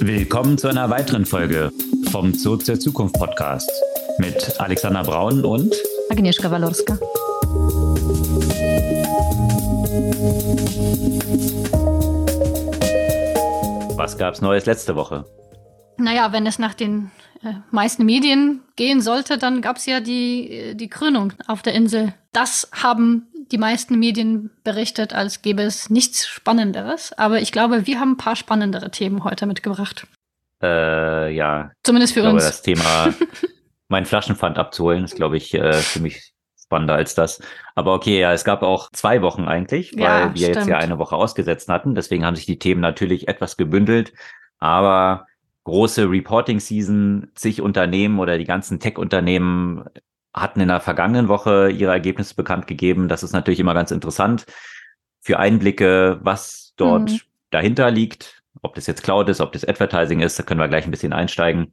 Willkommen zu einer weiteren Folge vom Zurück zur Zukunft Podcast mit Alexander Braun und Agnieszka Walorska. Was gab's Neues letzte Woche? Naja, wenn es nach den äh, meisten Medien gehen sollte, dann gab es ja die, äh, die Krönung auf der Insel. Das haben die meisten Medien berichtet, als gäbe es nichts Spannenderes. Aber ich glaube, wir haben ein paar spannendere Themen heute mitgebracht. Äh, ja. Zumindest für ich glaube, uns. das Thema, mein Flaschenpfand abzuholen, ist, glaube ich, äh, für mich spannender als das. Aber okay, ja, es gab auch zwei Wochen eigentlich, weil Ja, wir jetzt stimmt. ja eine Woche ausgesetzt hatten. Deswegen haben sich die Themen natürlich etwas gebündelt. Aber große Reporting-Season, zig Unternehmen oder die ganzen Tech-Unternehmen hatten in der vergangenen Woche ihre Ergebnisse bekannt gegeben. Das ist natürlich immer ganz interessant für Einblicke, was dort Mhm. dahinter liegt. Ob das jetzt Cloud ist, ob das Advertising ist, da können wir gleich ein bisschen einsteigen.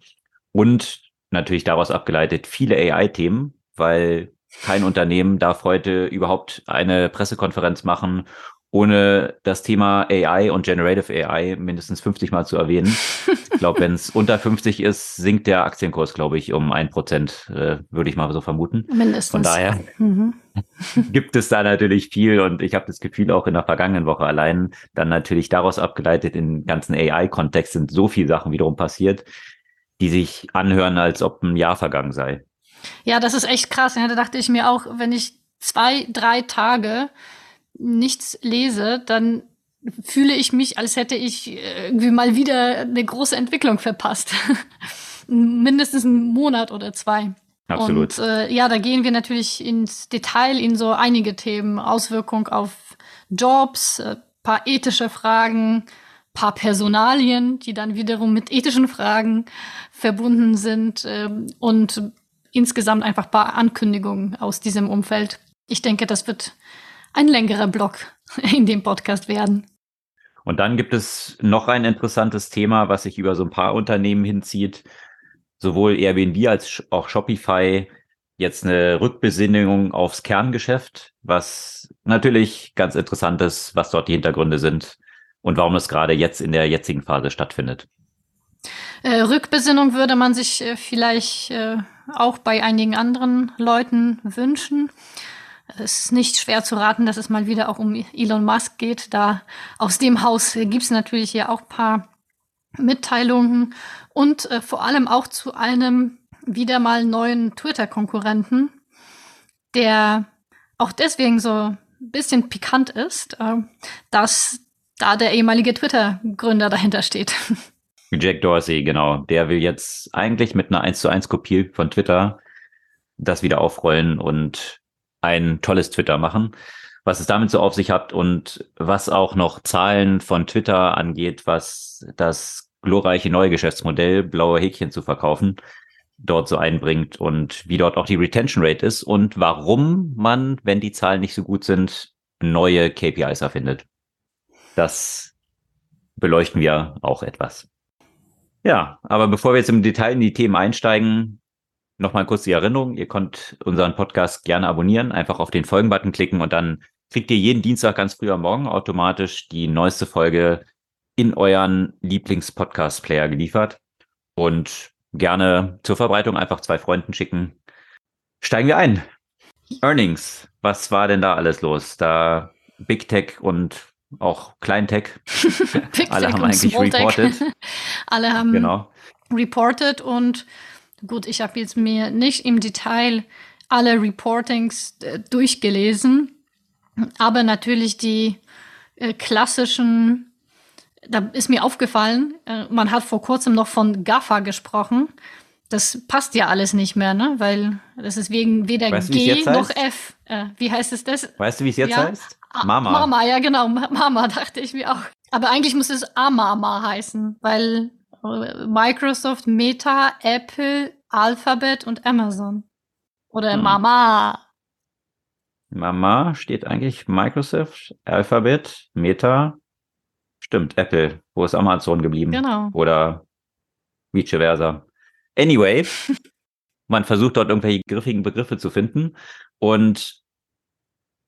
Und natürlich daraus abgeleitet viele AI-Themen, weil kein Unternehmen darf heute überhaupt eine Pressekonferenz machen, ohne das Thema AI und Generative AI mindestens 50 Mal zu erwähnen. Ich glaube, wenn es unter 50 ist, sinkt der Aktienkurs, glaube ich, um ein Prozent, äh, würde ich mal so vermuten. Mindestens. Von daher Mhm. gibt es da natürlich viel und ich habe das Gefühl auch in der vergangenen Woche allein dann natürlich daraus abgeleitet im ganzen AI-Kontext sind so viele Sachen wiederum passiert, die sich anhören, als ob ein Jahr vergangen sei. Ja, das ist echt krass. Ja, da dachte ich mir auch, wenn ich zwei, drei Tage nichts lese, dann fühle ich mich, als hätte ich äh, irgendwie mal wieder eine große Entwicklung verpasst. Mindestens einen Monat oder zwei. Absolut. Und äh, ja, da gehen wir natürlich ins Detail in so einige Themen, Auswirkung auf Jobs, äh, paar ethische Fragen, paar Personalien, die dann wiederum mit ethischen Fragen verbunden sind ähm, und insgesamt einfach paar Ankündigungen aus diesem Umfeld. Ich denke, das wird ein längerer Block in dem Podcast werden. Und dann gibt es noch ein interessantes Thema, was sich über so ein paar Unternehmen hinzieht. Sowohl Airbnb als auch Shopify jetzt eine Rückbesinnung aufs Kerngeschäft, was natürlich ganz interessant ist, was dort die Hintergründe sind und warum es gerade jetzt in der jetzigen Phase stattfindet. Äh, Rückbesinnung würde man sich äh, vielleicht äh, auch bei einigen anderen Leuten wünschen. Es ist nicht schwer zu raten, dass es mal wieder auch um Elon Musk geht. Da aus dem Haus gibt es natürlich ja auch paar Mitteilungen und äh, vor allem auch zu einem wieder mal neuen Twitter-Konkurrenten, der auch deswegen so ein bisschen pikant ist, äh, dass da der ehemalige Twitter-Gründer dahinter steht. Jack Dorsey, genau, der will jetzt eigentlich mit einer 1 zu 1 Kopie von Twitter das wieder aufrollen und ein tolles Twitter machen. Was es damit so auf sich hat und was auch noch Zahlen von Twitter angeht, was das glorreiche neue Geschäftsmodell, blaue Häkchen zu verkaufen, dort so einbringt und wie dort auch die Retention Rate ist und warum man, wenn die Zahlen nicht so gut sind, neue KPIs erfindet. Das beleuchten wir auch etwas. Ja, aber bevor wir jetzt im Detail in die Themen einsteigen, nochmal kurz die Erinnerung. Ihr könnt unseren Podcast gerne abonnieren, einfach auf den Folgen-Button klicken und dann kriegt ihr jeden Dienstag ganz früh am Morgen automatisch die neueste Folge in euren Lieblings-Podcast-Player geliefert. Und gerne zur Verbreitung einfach zwei Freunden schicken. Steigen wir ein. Earnings. Was war denn da alles los? Da Big Tech und auch Klein Tech. Big Alle Tech haben eigentlich reported. Alle haben Genau. reported und gut, ich habe jetzt mir nicht im Detail alle Reportings äh, durchgelesen, aber natürlich die äh, klassischen, da ist mir aufgefallen, äh, man hat vor kurzem noch von GAFA gesprochen. Das passt ja alles nicht mehr, ne? Weil das ist wegen weder Weißt du, G noch heißt? F. Äh, wie heißt es das? Weißt du, wie es jetzt Ja. heißt? Mama. Mama, ja genau, Ma- Mama dachte ich mir auch. Aber eigentlich muss es Amama heißen, weil Microsoft, Meta, Apple, Alphabet und Amazon. Oder Hm. Mama. Mama steht eigentlich Microsoft, Alphabet, Meta. Stimmt, Apple. Wo ist Amazon geblieben? Genau. Oder vice versa. Anyway, man versucht dort irgendwelche griffigen Begriffe zu finden. Und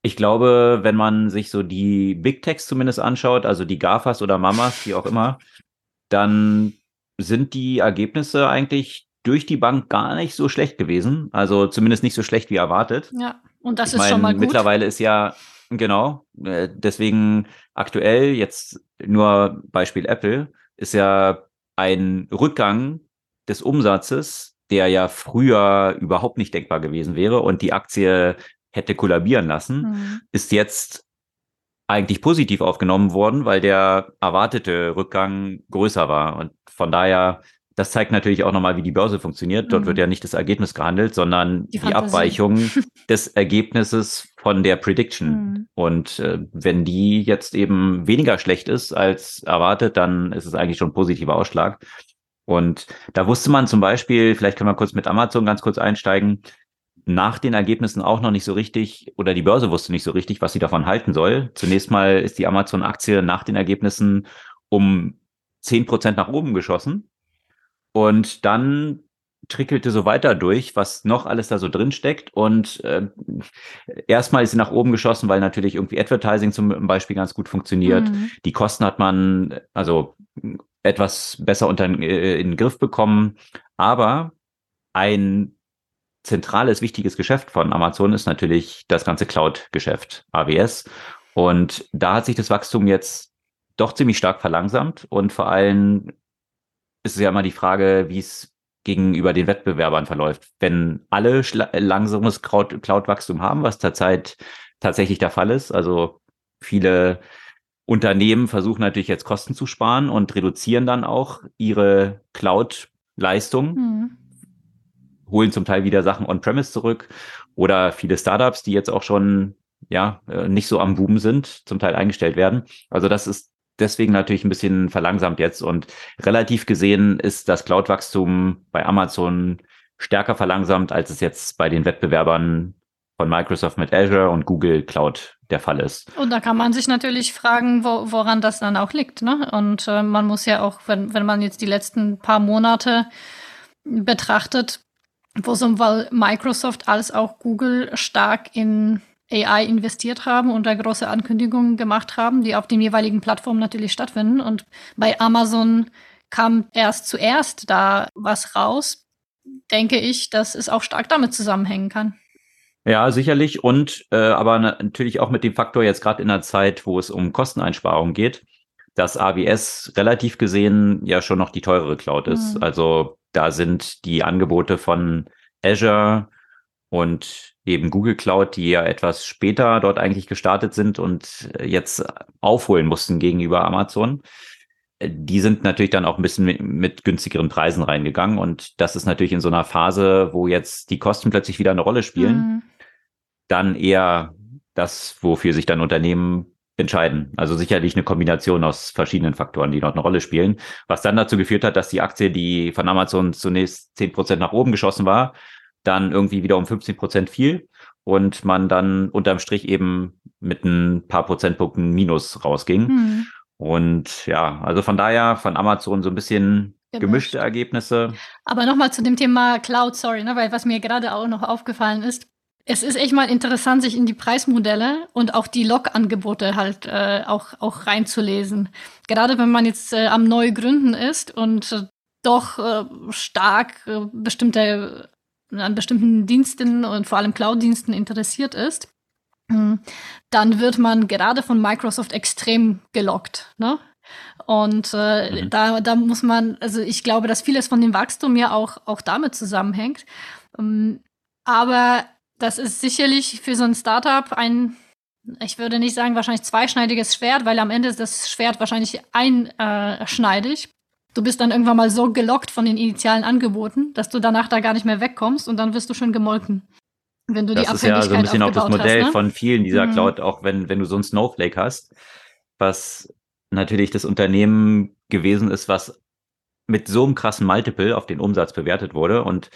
ich glaube, wenn man sich so die Big Techs zumindest anschaut, also die GAFAs oder Mamas, wie auch immer, dann sind die Ergebnisse eigentlich durch die Bank gar nicht so schlecht gewesen. Also zumindest nicht so schlecht wie erwartet. Ja, und das ich ist mein, schon mal gut. Mittlerweile ist ja, genau, äh, deswegen aktuell jetzt nur Beispiel Apple, ist ja ein Rückgang des Umsatzes, der ja früher überhaupt nicht denkbar gewesen wäre und die Aktie hätte kollabieren lassen, Mhm. ist jetzt eigentlich positiv aufgenommen worden, weil der erwartete Rückgang größer war. Und von daher, das zeigt natürlich auch nochmal, wie die Börse funktioniert. Dort Mhm. wird ja nicht das Ergebnis gehandelt, sondern Die die. Abweichung des Ergebnisses von der Prediction. Mhm. Und äh, wenn die jetzt eben weniger schlecht ist als erwartet, dann ist es eigentlich schon ein positiver Ausschlag. Und da wusste man zum Beispiel, vielleicht können wir kurz mit Amazon ganz kurz einsteigen, nach den Ergebnissen auch noch nicht so richtig, oder die Börse wusste nicht so richtig, was sie davon halten soll. Zunächst mal ist die Amazon-Aktie nach den Ergebnissen um 10 Prozent nach oben geschossen. Und dann trickelte so weiter durch, was noch alles da so drin steckt. Und äh, erstmal ist sie nach oben geschossen, weil natürlich irgendwie Advertising zum Beispiel ganz gut funktioniert. Mhm. Die Kosten hat man also etwas besser unter äh, in den Griff bekommen. Aber ein zentrales, wichtiges Geschäft von Amazon ist natürlich das ganze Cloud-Geschäft, AWS. Und da hat sich das Wachstum jetzt doch ziemlich stark verlangsamt. Und vor allem ist es ja immer die Frage, wie es gegenüber den Wettbewerbern verläuft. Wenn alle langsames Cloud- Cloud-Wachstum haben, was derzeit tatsächlich der Fall ist, also viele Unternehmen versuchen natürlich jetzt Kosten zu sparen und reduzieren dann auch ihre Cloud-Leistung Mhm. Holen zum Teil wieder Sachen on-premise zurück oder viele Startups, die jetzt auch schon ja äh, nicht so am Boom sind, zum Teil eingestellt werden. Also das ist deswegen natürlich ein bisschen verlangsamt jetzt und relativ gesehen ist das Cloud-Wachstum bei Amazon stärker verlangsamt, als es jetzt bei den Wettbewerbern von Microsoft mit Azure und Google Cloud der Fall ist. Und da kann man sich natürlich fragen, wo, woran das dann auch liegt. Ne? Und äh, man muss ja auch, wenn, wenn man jetzt die letzten paar Monate betrachtet, wo sowohl Microsoft als auch Google stark in AI investiert haben und da große Ankündigungen gemacht haben, die auf den jeweiligen Plattformen natürlich stattfinden. Und bei Amazon kam erst zuerst da was raus, denke ich, dass es auch stark damit zusammenhängen kann. Ja, sicherlich. Und äh, aber na- natürlich auch mit dem Faktor jetzt gerade in einer Zeit, wo es um Kosteneinsparungen geht, dass AWS relativ gesehen ja schon noch die teurere Cloud ist. Mhm. Also da sind die Angebote von Azure und eben Google Cloud, die ja etwas später dort eigentlich gestartet sind und äh, jetzt aufholen mussten gegenüber Amazon. Äh, Die sind natürlich dann auch ein bisschen mit, mit günstigeren Preisen reingegangen. Und das ist natürlich in so einer Phase, wo jetzt die Kosten plötzlich wieder eine Rolle spielen Mhm. dann eher das, wofür sich dann Unternehmen entscheiden. Also sicherlich eine Kombination aus verschiedenen Faktoren, die dort eine Rolle spielen, was dann dazu geführt hat, dass die Aktie, die von Amazon zunächst 10 Prozent nach oben geschossen war, dann irgendwie wieder um 15 Prozent fiel und man dann unterm Strich eben mit ein paar Prozentpunkten Minus rausging. Mhm. Und ja, also von daher von Amazon so ein bisschen Gemischt. gemischte Ergebnisse. Aber nochmal zu dem Thema Cloud, sorry, ne, weil was mir gerade auch noch aufgefallen ist, es ist echt mal interessant, sich in die Preismodelle und auch die Log-Angebote halt äh, auch, auch reinzulesen. Gerade wenn man jetzt äh, am neu gründen ist und äh, doch äh, stark äh, bestimmte an bestimmten Diensten und vor allem Cloud-Diensten interessiert ist, hm, dann wird man gerade von Microsoft extrem gelockt. Ne? Und äh, Mhm. da, da muss man, also ich glaube, dass vieles von dem Wachstum ja auch, auch damit zusammenhängt. Ähm, aber das ist sicherlich für so ein Startup ein, ich würde nicht sagen wahrscheinlich zweischneidiges Schwert, weil am Ende ist das Schwert wahrscheinlich einschneidig. Du bist dann irgendwann mal so gelockt von den initialen Angeboten, dass du danach da gar nicht mehr wegkommst und dann wirst du schon gemolken. Wenn du die Das ist ja so ein bisschen auch das Modell hast, ne? von vielen dieser Mhm. Cloud, auch wenn, wenn du so ein Snowflake hast, was natürlich das Unternehmen gewesen ist, was mit so einem krassen Multiple auf den Umsatz bewertet wurde. Und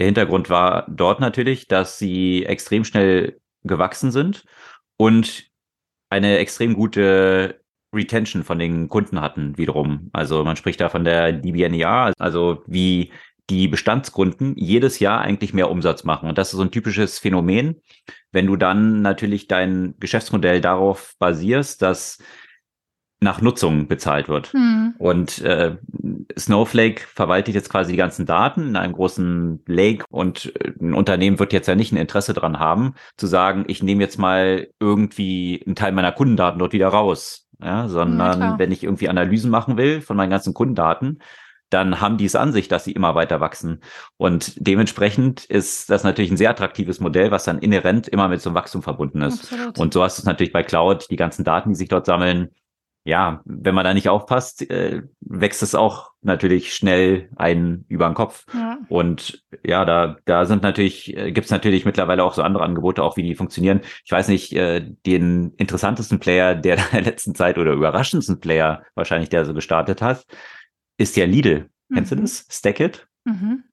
der Hintergrund war dort natürlich, dass sie extrem schnell gewachsen sind und eine extrem gute Retention von den Kunden hatten wiederum. Also man spricht da von der DBNER, also wie die Bestandskunden jedes Jahr eigentlich mehr Umsatz machen. Und das ist so ein typisches Phänomen, wenn du dann natürlich dein Geschäftsmodell darauf basierst, dass nach Nutzung bezahlt wird. Hm. Und äh, Snowflake verwaltet jetzt quasi die ganzen Daten in einem großen Lake und äh, ein Unternehmen wird jetzt ja nicht ein Interesse dran haben, zu sagen, ich nehme jetzt mal irgendwie einen Teil meiner Kundendaten dort wieder raus. Ja, sondern ja, wenn ich irgendwie Analysen machen will von meinen ganzen Kundendaten, dann haben die es an sich, dass sie immer weiter wachsen. Und dementsprechend ist das natürlich ein sehr attraktives Modell, was dann inhärent immer mit so einem Wachstum verbunden ist. Absolut. Und so hast du es natürlich bei Cloud, die ganzen Daten, die sich dort sammeln. Ja, wenn man da nicht aufpasst, äh, wächst es auch natürlich schnell einen über den Kopf. Ja. Und ja, da, da sind natürlich, äh, gibt es natürlich mittlerweile auch so andere Angebote, auch wie die funktionieren. Ich weiß nicht, äh, den interessantesten Player der der letzten Zeit oder überraschendsten Player wahrscheinlich, der so gestartet hat, ist ja Lidl. Mhm. Kennst du mhm. das? Stackit? Mhm.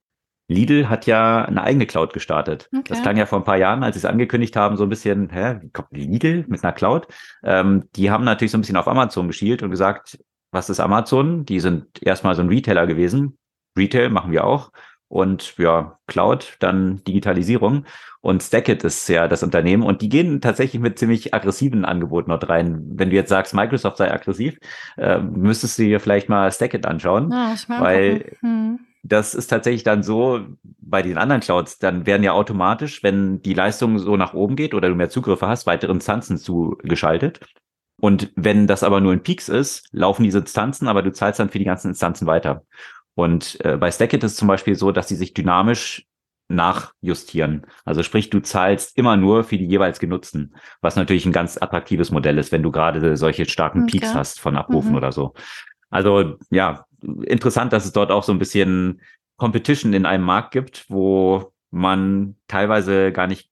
Lidl hat ja eine eigene Cloud gestartet. Okay. Das klang ja vor ein paar Jahren, als sie es angekündigt haben, so ein bisschen, hä, wie kommt Lidl mit einer Cloud? Ähm, die haben natürlich so ein bisschen auf Amazon geschielt und gesagt, was ist Amazon? Die sind erstmal so ein Retailer gewesen. Retail machen wir auch. Und ja, Cloud, dann Digitalisierung. Und Stackit ist ja das Unternehmen und die gehen tatsächlich mit ziemlich aggressiven Angeboten dort rein. Wenn du jetzt sagst, Microsoft sei aggressiv, äh, müsstest du dir vielleicht mal Stackit anschauen, ja, weil hm. Das ist tatsächlich dann so bei den anderen Clouds, dann werden ja automatisch, wenn die Leistung so nach oben geht oder du mehr Zugriffe hast, weitere Instanzen zugeschaltet. Und wenn das aber nur in Peaks ist, laufen diese Instanzen, aber du zahlst dann für die ganzen Instanzen weiter. Und äh, bei Stackit ist es zum Beispiel so, dass sie sich dynamisch nachjustieren. Also sprich, du zahlst immer nur für die jeweils genutzten, was natürlich ein ganz attraktives Modell ist, wenn du gerade solche starken okay. Peaks hast von Abrufen mhm. oder so. Also ja, interessant, dass es dort auch so ein bisschen Competition in einem Markt gibt, wo man teilweise gar nicht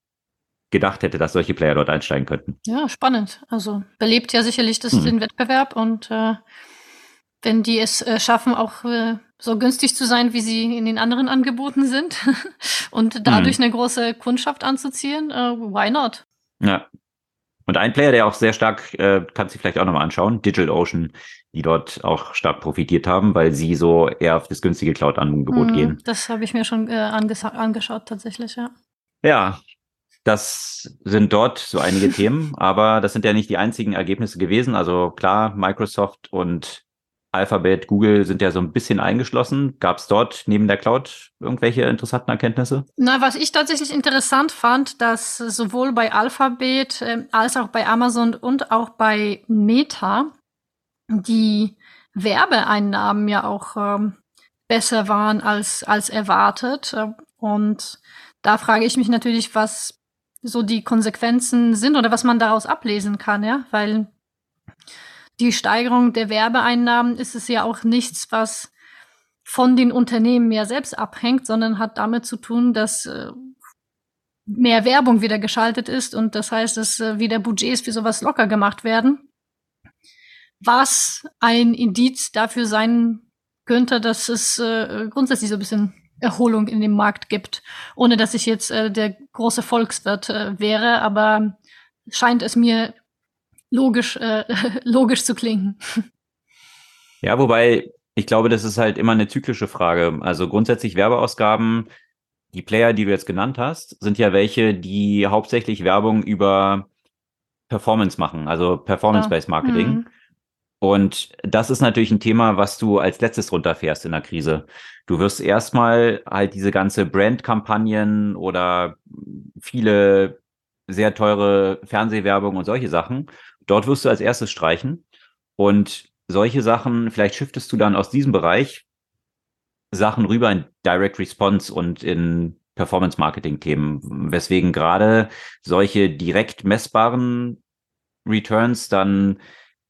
gedacht hätte, dass solche Player dort einsteigen könnten. Ja, spannend. Also belebt ja sicherlich das, mhm. den Wettbewerb und äh, wenn die es äh, schaffen, auch äh, so günstig zu sein, wie sie in den anderen Angeboten sind und dadurch mhm. eine große Kundschaft anzuziehen, äh, why not? Ja. Und ein Player, der auch sehr stark, äh, kannst du vielleicht auch nochmal anschauen, DigitalOcean, die dort auch stark profitiert haben, weil sie so eher auf das günstige Cloud-Angebot mhm, gehen. Das habe ich mir schon äh, angeschaut, tatsächlich, ja. Ja, das sind dort so einige Themen, aber das sind ja nicht die einzigen Ergebnisse gewesen. Also klar, Microsoft und Alphabet, Google sind ja so ein bisschen eingeschlossen. Gab es dort neben der Cloud irgendwelche interessanten Erkenntnisse? Na, was ich tatsächlich interessant fand, dass sowohl bei Alphabet äh, als auch bei Amazon und auch bei Meta die Werbeeinnahmen ja auch ähm, besser waren als, als erwartet. Und da frage ich mich natürlich, was so die Konsequenzen sind oder was man daraus ablesen kann, ja, weil die Steigerung der Werbeeinnahmen ist es ja auch nichts, was von den Unternehmen mehr selbst abhängt, sondern hat damit zu tun, dass äh, mehr Werbung wieder geschaltet ist und das heißt, dass äh, wieder Budgets für sowas locker gemacht werden. Was ein Indiz dafür sein könnte, dass es äh, grundsätzlich so ein bisschen Erholung in dem Markt gibt, ohne dass ich jetzt äh, der große Volkswirt äh, wäre, aber scheint es mir logisch, äh, logisch zu klingen. Ja, wobei ich glaube, das ist halt immer eine zyklische Frage. Also grundsätzlich Werbeausgaben, die Player, die du jetzt genannt hast, sind ja welche, die hauptsächlich Werbung über Performance machen, also Performance-Based Marketing. Mhm. Und das ist natürlich ein Thema, was du als letztes runterfährst in der Krise. Du wirst erstmal halt diese ganze Brand-Kampagnen oder viele sehr teure Fernsehwerbung und solche Sachen Dort wirst du als erstes streichen. Und solche Sachen, vielleicht shiftest du dann aus diesem Bereich Sachen rüber in Direct Response und in Performance Marketing Themen, weswegen gerade solche direkt messbaren Returns dann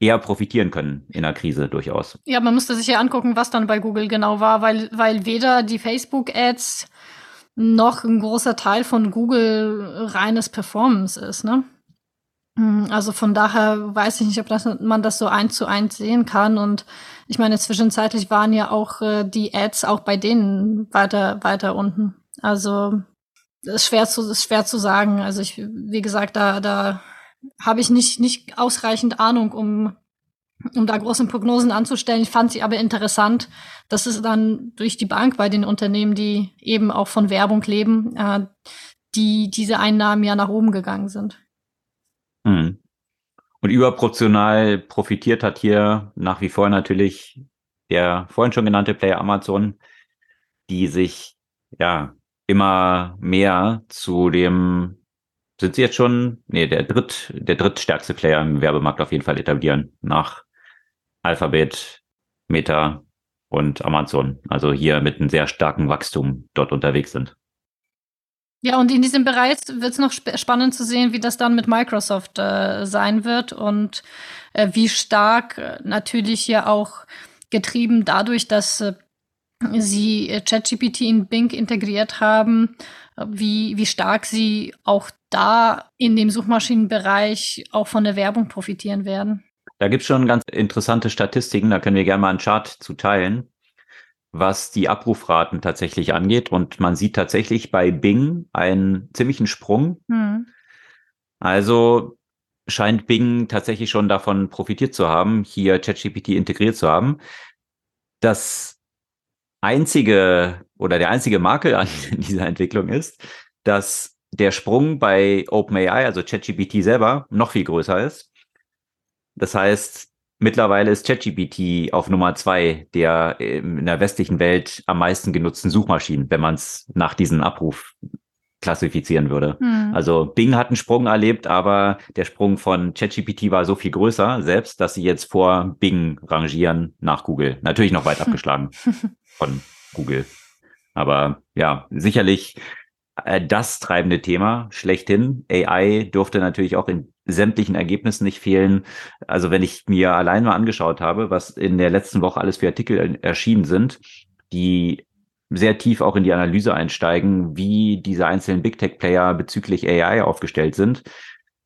eher profitieren können in der Krise durchaus. Ja, man müsste sich ja angucken, was dann bei Google genau war, weil, weil weder die Facebook-Ads noch ein großer Teil von Google reines Performance ist, ne? Hm, also von daher weiß ich nicht, ob das, man das so eins zu eins sehen kann. Und ich meine, zwischenzeitlich waren ja auch äh, die Ads auch bei denen weiter, weiter unten. Also ist schwer zu, ist schwer zu sagen. Also ich, wie gesagt, da, da habe ich nicht, nicht ausreichend Ahnung, um, um da große Prognosen anzustellen. Ich fand sie aber interessant, dass es dann durch die Bank bei den Unternehmen, die eben auch von Werbung leben, äh, die diese Einnahmen ja nach oben gegangen sind. Mhm. Und überproportional profitiert hat hier nach wie vor natürlich der vorhin schon genannte Player Amazon, die sich ja immer mehr zu dem sind sie jetzt schon, nee, der dritt, der drittstärkste Player im Werbemarkt auf jeden Fall etablieren nach Alphabet, Meta und Amazon. Also hier mit einem sehr starken Wachstum dort unterwegs sind. Ja, und in diesem Bereich wird es noch sp spannend zu sehen, wie das dann mit Microsoft äh, sein wird und äh, wie stark äh, natürlich ja auch getrieben dadurch, dass äh, sie äh, ChatGPT in Bing integriert haben, wie, wie stark sie auch da in dem Suchmaschinenbereich auch von der Werbung profitieren werden. Da gibt es schon ganz interessante Statistiken, da können wir gerne mal einen Chart zu teilen, was die Abrufraten tatsächlich angeht. Und man sieht tatsächlich bei Bing einen ziemlichen Sprung. Hm. Also scheint Bing tatsächlich schon davon profitiert zu haben, hier ChatGPT integriert zu haben. Das einzige oder der einzige Makel an dieser Entwicklung ist, dass der Sprung bei OpenAI, also ChatGPT selber, noch viel größer ist. Das heißt, mittlerweile ist ChatGPT auf Nummer zwei der in der westlichen Welt am meisten genutzten Suchmaschinen, wenn man es nach diesem Abruf klassifizieren würde. Hm. Also Bing hat einen Sprung erlebt, aber der Sprung von ChatGPT war so viel größer selbst, dass sie jetzt vor Bing rangieren nach Google. Natürlich noch weit abgeschlagen von Google. Aber ja, sicherlich äh, das treibende Thema schlechthin. AI durfte natürlich auch in sämtlichen Ergebnissen nicht fehlen. Also wenn ich mir allein mal angeschaut habe, was in der letzten Woche alles für Artikel erschienen sind, die sehr tief auch in die Analyse einsteigen, wie diese einzelnen Big Tech Player bezüglich AI aufgestellt sind.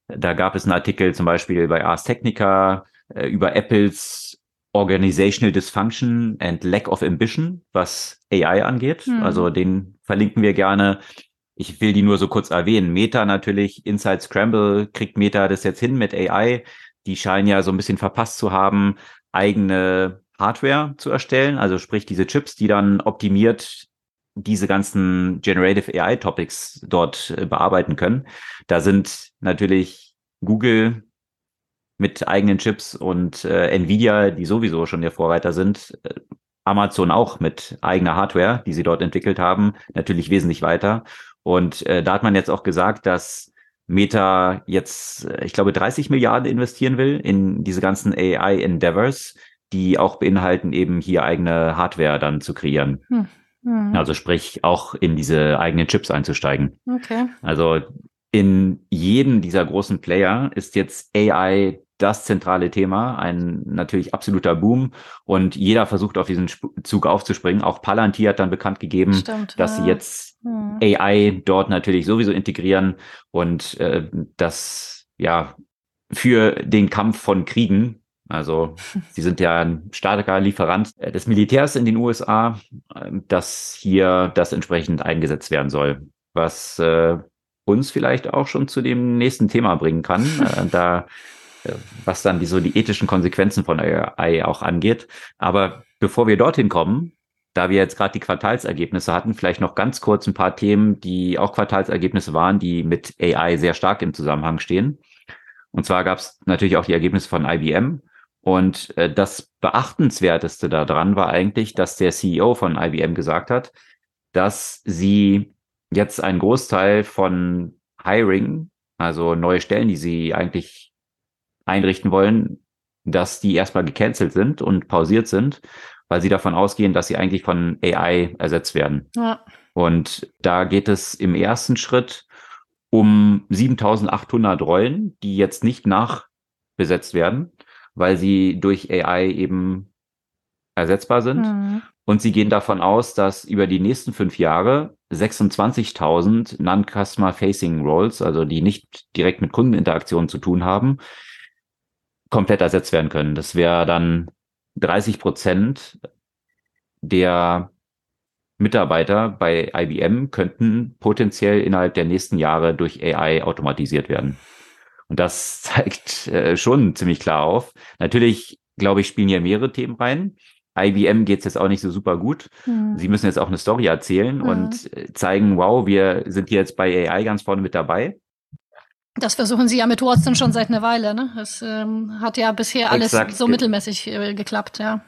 Da gab es einen Artikel zum Beispiel bei Ars Technica äh, über Apples Organizational Dysfunction and Lack of Ambition, was AI angeht. Mhm. Also den verlinken wir gerne. Ich will die nur so kurz erwähnen. Meta natürlich, Inside Scramble kriegt Meta das jetzt hin mit AI. Die scheinen ja so ein bisschen verpasst zu haben, eigene Hardware zu erstellen, also sprich diese Chips, die dann optimiert diese ganzen Generative AI Topics dort äh, bearbeiten können. Da sind natürlich Google mit eigenen Chips und äh, Nvidia, die sowieso schon der Vorreiter sind, äh, Amazon auch mit eigener Hardware, die sie dort entwickelt haben, natürlich wesentlich weiter. Und äh, da hat man jetzt auch gesagt, dass Meta jetzt, äh, ich glaube, 30 Milliarden investieren will in diese ganzen AI Endeavors, die auch beinhalten, eben hier eigene Hardware dann zu kreieren. Hm. Hm. Also sprich, auch in diese eigenen Chips einzusteigen. Okay. Also in jedem dieser großen Player ist jetzt AI das zentrale Thema, ein natürlich absoluter Boom und jeder versucht auf diesen Zug aufzuspringen. Auch Palantir hat dann bekannt gegeben, Stimmt, dass ja. sie jetzt hm. AI dort natürlich sowieso integrieren und äh, das ja für den Kampf von Kriegen also sie sind ja ein starker Lieferant des Militärs in den USA, dass hier das entsprechend eingesetzt werden soll. Was äh, uns vielleicht auch schon zu dem nächsten Thema bringen kann, äh, da äh, was dann die, so die ethischen Konsequenzen von AI auch angeht. Aber bevor wir dorthin kommen, da wir jetzt gerade die Quartalsergebnisse hatten, vielleicht noch ganz kurz ein paar Themen, die auch Quartalsergebnisse waren, die mit AI sehr stark im Zusammenhang stehen. Und zwar gab es natürlich auch die Ergebnisse von IBM. Und äh, das Beachtenswerteste daran war eigentlich, dass der CEO von IBM gesagt hat, dass sie jetzt einen Großteil von Hiring, also neue Stellen, die sie eigentlich einrichten wollen, dass die erstmal gecancelt sind und pausiert sind, weil sie davon ausgehen, dass sie eigentlich von AI ersetzt werden. Ja. Und da geht es im ersten Schritt um 7800 Rollen, die jetzt nicht nachbesetzt werden weil sie durch AI eben ersetzbar sind. Mhm. Und sie gehen davon aus, dass über die nächsten fünf Jahre 26.000 Non-Customer-Facing Roles, also die nicht direkt mit Kundeninteraktionen zu tun haben, komplett ersetzt werden können. Das wäre dann 30 Prozent der Mitarbeiter bei IBM könnten potenziell innerhalb der nächsten Jahre durch AI automatisiert werden. Und das zeigt äh, schon ziemlich klar auf. Natürlich, glaube ich, spielen hier mehrere Themen rein. IBM geht es jetzt auch nicht so super gut. Mhm. Sie müssen jetzt auch eine Story erzählen mhm. und äh, zeigen, wow, wir sind jetzt bei AI ganz vorne mit dabei. Das versuchen sie ja mit Watson schon seit einer Weile. Ne? Es ähm, hat ja bisher alles Exakt. so mittelmäßig äh, geklappt, ja.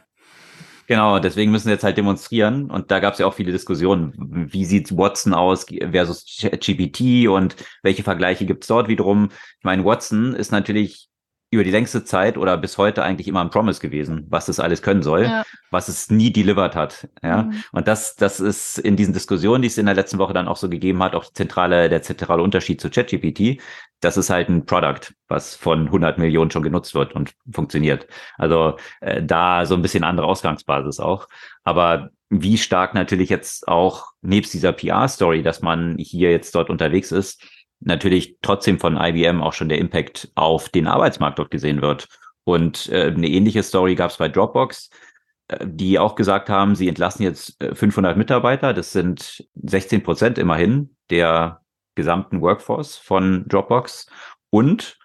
Genau, deswegen müssen sie jetzt halt demonstrieren. Und da gab es ja auch viele Diskussionen. Wie sieht Watson aus versus GPT und welche Vergleiche gibt es dort wiederum? Ich meine, Watson ist natürlich über die längste Zeit oder bis heute eigentlich immer ein Promise gewesen, was das alles können soll, ja. was es nie delivered hat. Ja. Mhm. Und das, das ist in diesen Diskussionen, die es in der letzten Woche dann auch so gegeben hat, auch zentrale, der zentrale Unterschied zu ChatGPT. Das ist halt ein Product, was von 100 Millionen schon genutzt wird und funktioniert. Also äh, da so ein bisschen andere Ausgangsbasis auch. Aber wie stark natürlich jetzt auch nebst dieser PR-Story, dass man hier jetzt dort unterwegs ist, natürlich trotzdem von IBM auch schon der Impact auf den Arbeitsmarkt dort gesehen wird. Und äh, eine ähnliche Story gab es bei Dropbox, äh, die auch gesagt haben, sie entlassen jetzt 500 äh, Mitarbeiter. Das sind 16 Prozent immerhin der gesamten Workforce von Dropbox. Und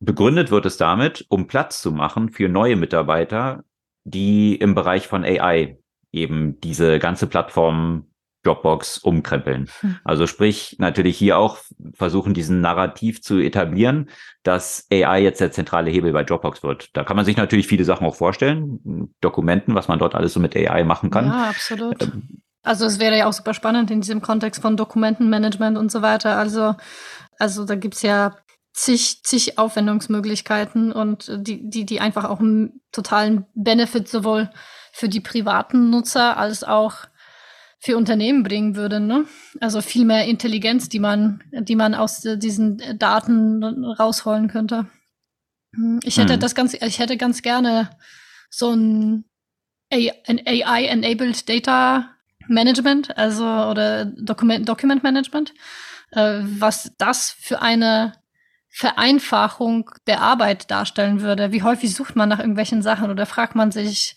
begründet wird es damit, um Platz zu machen für neue Mitarbeiter, die im Bereich von AI eben diese ganze Plattform Dropbox umkrempeln. Hm. Also sprich, natürlich hier auch versuchen, diesen Narrativ zu etablieren, dass AI jetzt der zentrale Hebel bei Dropbox wird. Da kann man sich natürlich viele Sachen auch vorstellen, Dokumenten, was man dort alles so mit AI machen kann. Ja, absolut. Ähm, also es wäre ja auch super spannend in diesem Kontext von Dokumentenmanagement und so weiter. Also, also da gibt's ja zig, zig Aufwendungsmöglichkeiten und die, die, die einfach auch einen totalen Benefit sowohl für die privaten Nutzer als auch für Unternehmen bringen würde. Ne? Also viel mehr Intelligenz, die man, die man aus diesen Daten rausholen könnte. Hm, ich hätte hm. das ganz, ich hätte ganz gerne so ein, ein AI-enabled Data Management, also oder Document, Document Management, äh, was das für eine Vereinfachung der Arbeit darstellen würde. Wie häufig sucht man nach irgendwelchen Sachen oder fragt man sich,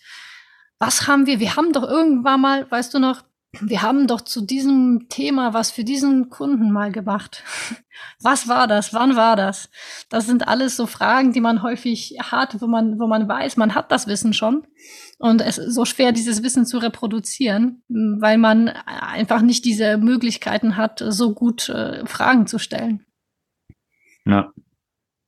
was haben wir? Wir haben doch irgendwann mal, weißt du noch, wir haben doch zu diesem Thema was für diesen Kunden mal gemacht. Was war das? Wann war das? Das sind alles so Fragen, die man häufig hat, wo man, wo man weiß, man hat das Wissen schon. Und es ist so schwer, dieses Wissen zu reproduzieren, weil man einfach nicht diese Möglichkeiten hat, so gut äh, Fragen zu stellen. Ja.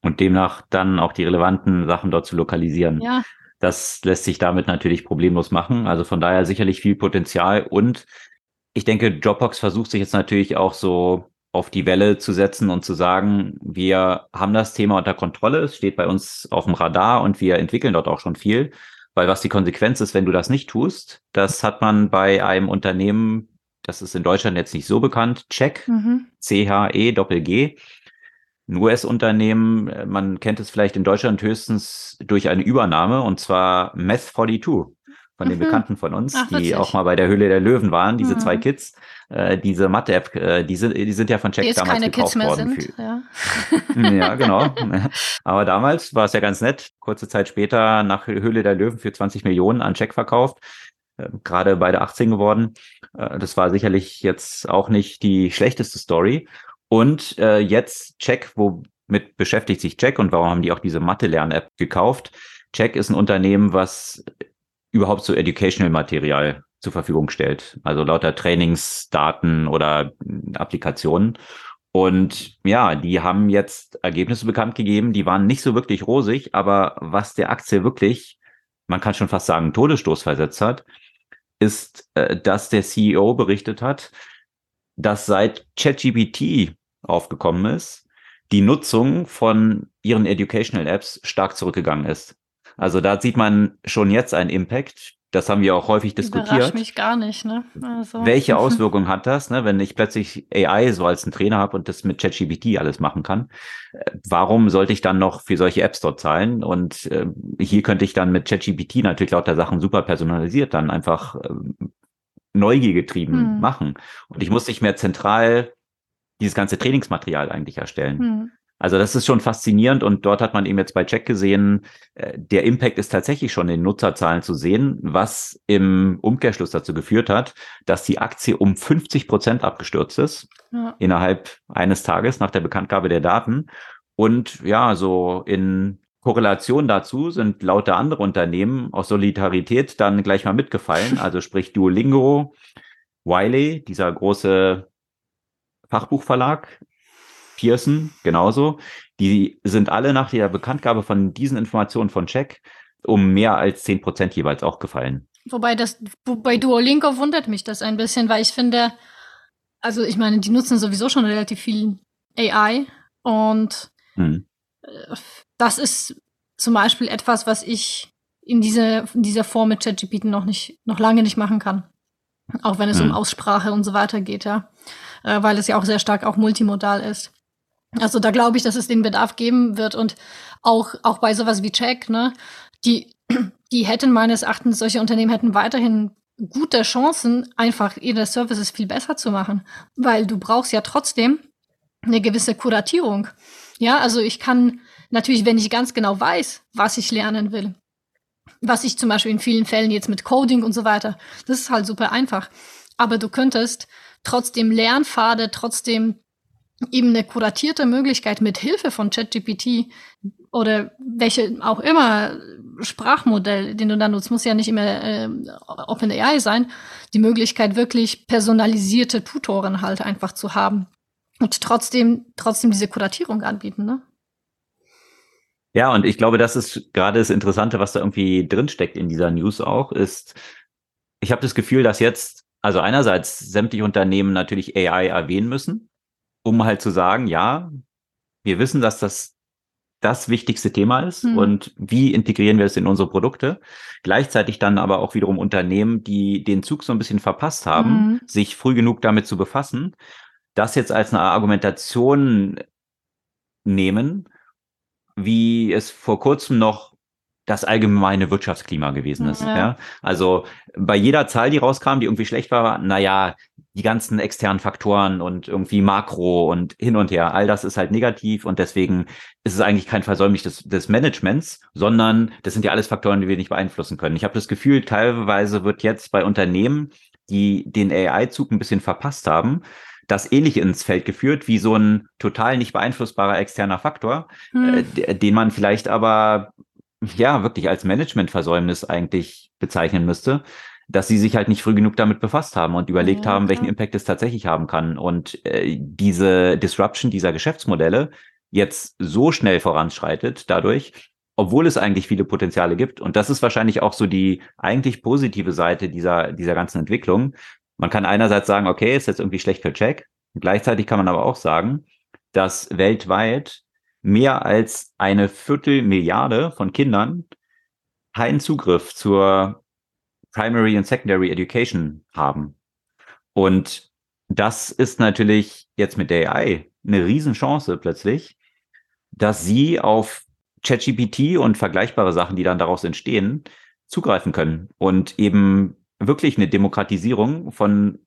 Und demnach dann auch die relevanten Sachen dort zu lokalisieren. Ja, das lässt sich damit natürlich problemlos machen. Also von daher sicherlich viel Potenzial. Und ich denke, Dropbox versucht sich jetzt natürlich auch so auf die Welle zu setzen und zu sagen, wir haben das Thema unter Kontrolle, es steht bei uns auf dem Radar und wir entwickeln dort auch schon viel. Weil was die Konsequenz ist, wenn du das nicht tust, das hat man bei einem Unternehmen, das ist in Deutschland jetzt nicht so bekannt, Check, mhm. C-H-E-Doppel-G ein US-Unternehmen, äh, man kennt es vielleicht in Deutschland höchstens durch eine Übernahme, und zwar Meth42 von den mhm. Bekannten von uns, Ach, die auch mal bei der Höhle der Löwen waren, diese mhm. zwei Kids, äh, diese Mathe-App, äh, die, sind, die sind ja von Check damals gekauft worden. Sind, ja. ja, genau. Aber damals war es ja ganz nett. Kurze Zeit später nach Höhle der Löwen für 20 Millionen an Check verkauft. Äh, gerade beide 18 geworden. Äh, das war sicherlich jetzt auch nicht die schlechteste Story. Und äh, jetzt Check, womit beschäftigt sich Check und warum haben die auch diese Mathe-Lern-App gekauft? Check ist ein Unternehmen, was überhaupt so Educational-Material zur Verfügung stellt. Also lauter Trainingsdaten oder Applikationen. Und ja, die haben jetzt Ergebnisse bekannt gegeben, die waren nicht so wirklich rosig, aber was der Aktie wirklich, man kann schon fast sagen, Todesstoß versetzt hat, ist, äh, dass der CEO berichtet hat, dass seit ChatGPT aufgekommen ist, die Nutzung von ihren Educational Apps stark zurückgegangen ist. Also da sieht man schon jetzt einen Impact. Das haben wir auch häufig diskutiert. Überrascht mich gar nicht, ne? Also. Welche Auswirkungen hat das, ne, wenn ich plötzlich AI so als ein Trainer habe und das mit ChatGPT alles machen kann? Äh, warum sollte ich dann noch für solche Apps dort zahlen? Und äh, hier könnte ich dann mit ChatGPT natürlich lauter Sachen super personalisiert dann einfach äh, Neugier getrieben hm. machen. Und ich muss nicht mehr zentral dieses ganze Trainingsmaterial eigentlich erstellen. Hm. Also das ist schon faszinierend und dort hat man eben jetzt bei Check gesehen, äh, der Impact ist tatsächlich schon in Nutzerzahlen zu sehen, was im Umkehrschluss dazu geführt hat, dass die Aktie um 50 Prozent abgestürzt ist ja. innerhalb eines Tages nach der Bekanntgabe der Daten. Und ja, so in Korrelation dazu sind lauter andere Unternehmen aus Solidarität dann gleich mal mitgefallen. Also sprich Duolingo, Wiley, dieser große Fachbuchverlag, Pearson genauso. Die sind alle nach der Bekanntgabe von diesen Informationen von Check um mehr als zehn Prozent jeweils auch gefallen. Wobei das, bei Duolingo wundert mich das ein bisschen, weil ich finde, also ich meine, die nutzen sowieso schon relativ viel AI und hm. Das ist zum Beispiel etwas, was ich in dieser, in dieser Form mit ChatGPT noch nicht, noch lange nicht machen kann. Auch wenn es hm. um Aussprache und so weiter geht, ja. Äh, weil es ja auch sehr stark auch multimodal ist. Also da glaube ich, dass es den Bedarf geben wird und auch, auch bei sowas wie Check, ne, die, die hätten meines Erachtens, solche Unternehmen hätten weiterhin gute Chancen, einfach ihre Services viel besser zu machen, weil du brauchst ja trotzdem eine gewisse Kuratierung. Ja, also ich kann natürlich, wenn ich ganz genau weiß, was ich lernen will, was ich zum Beispiel in vielen Fällen jetzt mit Coding und so weiter, das ist halt super einfach. Aber du könntest trotzdem Lernpfade, trotzdem eben eine kuratierte Möglichkeit mit Hilfe von ChatGPT oder welche auch immer Sprachmodell, den du dann nutzt, muss ja nicht immer äh, OpenAI sein, die Möglichkeit wirklich personalisierte Tutoren halt einfach zu haben und trotzdem trotzdem diese Kuratierung anbieten, ne? Ja, und ich glaube, das ist gerade das Interessante, was da irgendwie drinsteckt in dieser News auch, ist, ich habe das Gefühl, dass jetzt, also einerseits sämtliche Unternehmen natürlich AI erwähnen müssen, um halt zu sagen, ja, wir wissen, dass das das wichtigste Thema ist mhm. und wie integrieren wir es in unsere Produkte. Gleichzeitig dann aber auch wiederum Unternehmen, die den Zug so ein bisschen verpasst haben, mhm. sich früh genug damit zu befassen, das jetzt als eine Argumentation nehmen, wie es vor kurzem noch das allgemeine Wirtschaftsklima gewesen ist. Ja. ja. Also bei jeder Zahl, die rauskam, die irgendwie schlecht war, naja, die ganzen externen Faktoren und irgendwie Makro und hin und her, all das ist halt negativ und deswegen ist es eigentlich kein Versäumnis des, des Managements, sondern das sind ja alles Faktoren, die wir nicht beeinflussen können. Ich habe das Gefühl, teilweise wird jetzt bei Unternehmen, die den AI-Zug ein bisschen verpasst haben, das ähnlich ins Feld geführt wie so ein total nicht beeinflussbarer externer Faktor, hm. äh, den man vielleicht aber ja, wirklich als Managementversäumnis eigentlich bezeichnen müsste, dass sie sich halt nicht früh genug damit befasst haben und überlegt ja, haben, welchen Impact es tatsächlich haben kann. Und äh, diese Disruption dieser Geschäftsmodelle jetzt so schnell voranschreitet dadurch, obwohl es eigentlich viele Potenziale gibt. Und das ist wahrscheinlich auch so die eigentlich positive Seite dieser, dieser ganzen Entwicklung. Man kann einerseits sagen, okay, ist jetzt irgendwie schlecht für Check. Gleichzeitig kann man aber auch sagen, dass weltweit mehr als eine Viertelmilliarde von Kindern keinen Zugriff zur Primary und Secondary Education haben. Und das ist natürlich jetzt mit der AI eine Riesenchance plötzlich, dass sie auf ChatGPT und vergleichbare Sachen, die dann daraus entstehen, zugreifen können und eben wirklich eine Demokratisierung von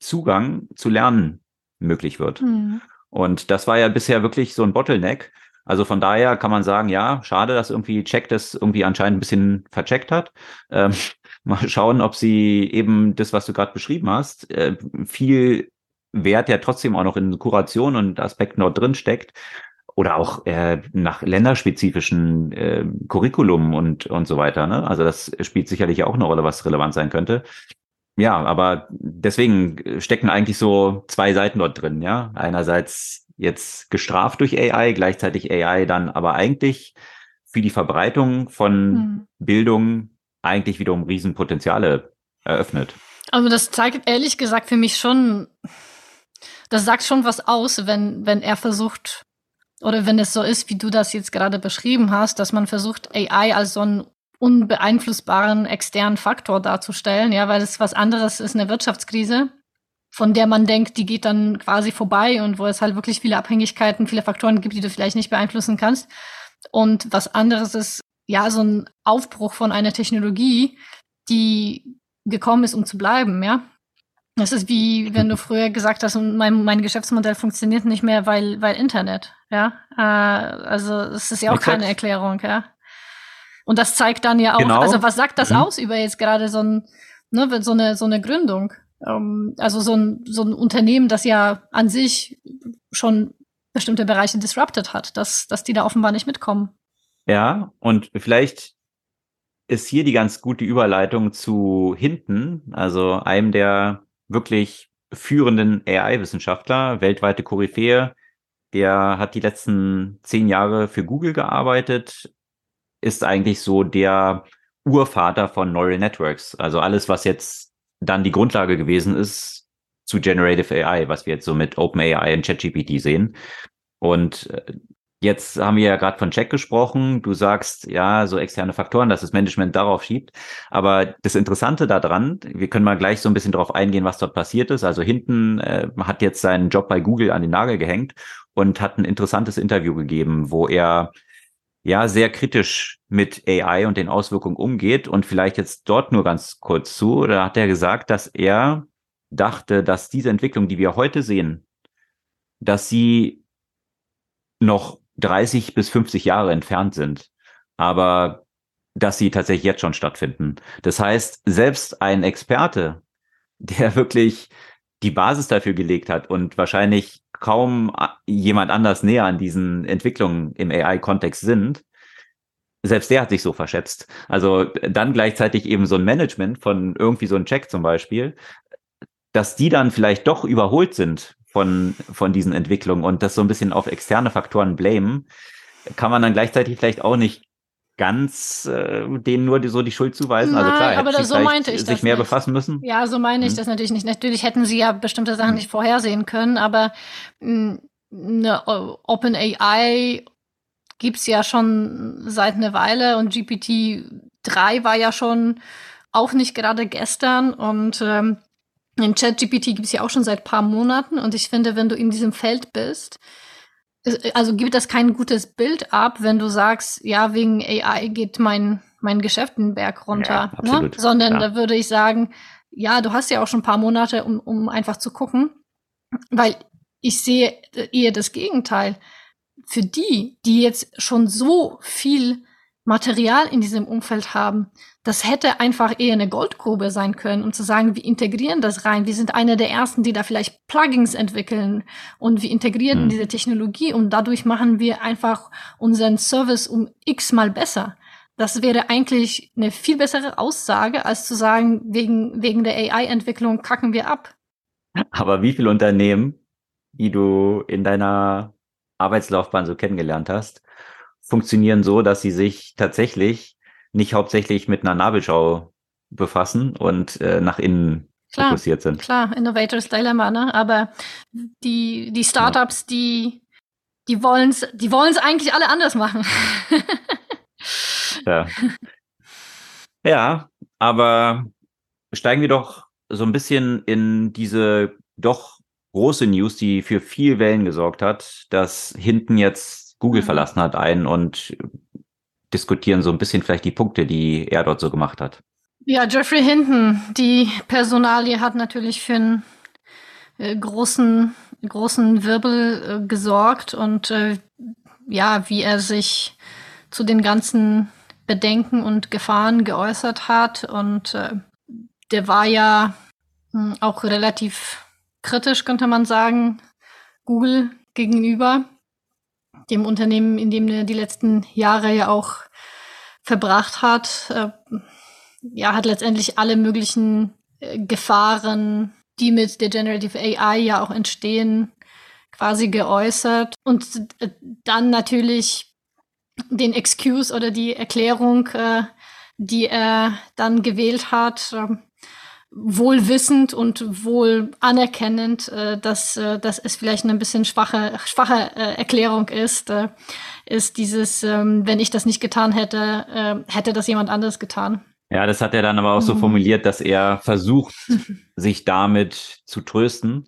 Zugang zu Lernen möglich wird. Mhm. Und das war ja bisher wirklich so ein Bottleneck. Also von daher kann man sagen, ja, schade, dass irgendwie Check das irgendwie anscheinend ein bisschen vercheckt hat. Ähm, mal schauen, ob sie eben das, was du gerade beschrieben hast, äh, viel Wert ja trotzdem auch noch in Kuration und Aspekten dort drin steckt. Oder auch äh, nach länderspezifischen äh, Curriculum und, und so weiter. Ne? Also das spielt sicherlich auch eine Rolle, was relevant sein könnte. Ja, aber deswegen stecken eigentlich so zwei Seiten dort drin, ja. Einerseits jetzt gestraft durch AI, gleichzeitig AI dann aber eigentlich für die Verbreitung von hm. Bildung eigentlich wiederum Riesenpotenziale eröffnet. Also das zeigt ehrlich gesagt für mich schon, das sagt schon was aus, wenn, wenn er versucht, oder wenn es so ist, wie du das jetzt gerade beschrieben hast, dass man versucht, AI als so einen unbeeinflussbaren externen Faktor darzustellen, ja, weil es was anderes ist eine Wirtschaftskrise, von der man denkt, die geht dann quasi vorbei und wo es halt wirklich viele Abhängigkeiten, viele Faktoren gibt, die du vielleicht nicht beeinflussen kannst. Und was anderes ist, ja, so ein Aufbruch von einer Technologie, die gekommen ist, um zu bleiben, ja. Das ist wie, wenn du früher gesagt hast, mein, mein Geschäftsmodell funktioniert nicht mehr, weil, weil Internet, ja. Äh, also, es ist ja auch Exakt. keine Erklärung, ja. Und das zeigt dann ja auch, genau. also was sagt das mhm. aus über jetzt gerade so, ein, ne, so, eine, so eine Gründung? Ähm, also so ein, so ein Unternehmen, das ja an sich schon bestimmte Bereiche disrupted hat, dass, dass die da offenbar nicht mitkommen. Ja, und vielleicht ist hier die ganz gute Überleitung zu hinten, also einem der wirklich führenden AI-Wissenschaftler, weltweite Koryphäe, der hat die letzten zehn Jahre für Google gearbeitet, ist eigentlich so der Urvater von Neural Networks. Also alles, was jetzt dann die Grundlage gewesen ist zu Generative AI, was wir jetzt so mit OpenAI und ChatGPT sehen. Und äh, Jetzt haben wir ja gerade von Check gesprochen. Du sagst, ja, so externe Faktoren, dass das Management darauf schiebt. Aber das Interessante daran, wir können mal gleich so ein bisschen darauf eingehen, was dort passiert ist. Also hinten äh, hat jetzt seinen Job bei Google an den Nagel gehängt und hat ein interessantes Interview gegeben, wo er ja sehr kritisch mit AI und den Auswirkungen umgeht. Und vielleicht jetzt dort nur ganz kurz zu, da hat er gesagt, dass er dachte, dass diese Entwicklung, die wir heute sehen, dass sie noch 30 bis 50 Jahre entfernt sind, aber dass sie tatsächlich jetzt schon stattfinden. Das heißt, selbst ein Experte, der wirklich die Basis dafür gelegt hat und wahrscheinlich kaum jemand anders näher an diesen Entwicklungen im AI-Kontext sind, selbst der hat sich so verschätzt. Also dann gleichzeitig eben so ein Management von irgendwie so ein Check zum Beispiel, dass die dann vielleicht doch überholt sind von, von diesen Entwicklungen und das so ein bisschen auf externe Faktoren blamen, kann man dann gleichzeitig vielleicht auch nicht ganz äh, denen nur die, so die Schuld zuweisen. Also Nein, also klar, aber das, so meinte ich sich mehr nicht. befassen müssen. Ja, so meine ich hm. das natürlich nicht. Natürlich hätten sie ja bestimmte Sachen hm. nicht vorhersehen können, aber hm, eine Open AI gibt's ja schon seit einer Weile und GPT 3 war ja schon auch nicht gerade gestern und ähm, den ChatGPT gibt es ja auch schon seit paar Monaten und ich finde, wenn du in diesem Feld bist, also gibt das kein gutes Bild ab, wenn du sagst, ja, wegen AI geht mein, mein Geschäft den Berg runter, ja, ne? sondern ja. da würde ich sagen, ja, du hast ja auch schon ein paar Monate, um, um einfach zu gucken, weil ich sehe eher das Gegenteil. Für die, die jetzt schon so viel Material in diesem Umfeld haben, das hätte einfach eher eine Goldgrube sein können, um zu sagen, wir integrieren das rein. Wir sind einer der ersten, die da vielleicht Plugins entwickeln und wir integrieren mhm. diese Technologie und dadurch machen wir einfach unseren Service um x-mal besser. Das wäre eigentlich eine viel bessere Aussage, als zu sagen, wegen, wegen der AI-Entwicklung kacken wir ab. Aber wie viele Unternehmen, die du in deiner Arbeitslaufbahn so kennengelernt hast, funktionieren so, dass sie sich tatsächlich nicht hauptsächlich mit einer Nabelschau befassen und äh, nach innen klar, fokussiert sind. Klar, Innovators Dilemma, ne? Aber die, die Startups, ja. die, die wollen es die wollen's eigentlich alle anders machen. ja. ja, aber steigen wir doch so ein bisschen in diese doch große News, die für viel Wellen gesorgt hat, dass hinten jetzt Google mhm. verlassen hat ein und diskutieren so ein bisschen vielleicht die Punkte, die er dort so gemacht hat. Ja, Jeffrey Hinton, die Personalie hat natürlich für einen äh, großen, großen Wirbel äh, gesorgt und äh, ja, wie er sich zu den ganzen Bedenken und Gefahren geäußert hat. Und äh, der war ja hm, auch relativ kritisch, könnte man sagen, Google gegenüber dem Unternehmen, in dem er die letzten Jahre ja auch verbracht hat, äh, ja, hat letztendlich alle möglichen äh, Gefahren, die mit der Generative AI ja auch entstehen, quasi geäußert. Und äh, dann natürlich den Excuse oder die Erklärung, äh, die er dann gewählt hat, äh, wohl wissend und wohl anerkennend, äh, dass, äh, dass es vielleicht eine bisschen schwache, schwache äh, Erklärung ist, äh, ist dieses, ähm, wenn ich das nicht getan hätte, äh, hätte das jemand anderes getan. Ja, das hat er dann aber auch so mhm. formuliert, dass er versucht, sich damit zu trösten,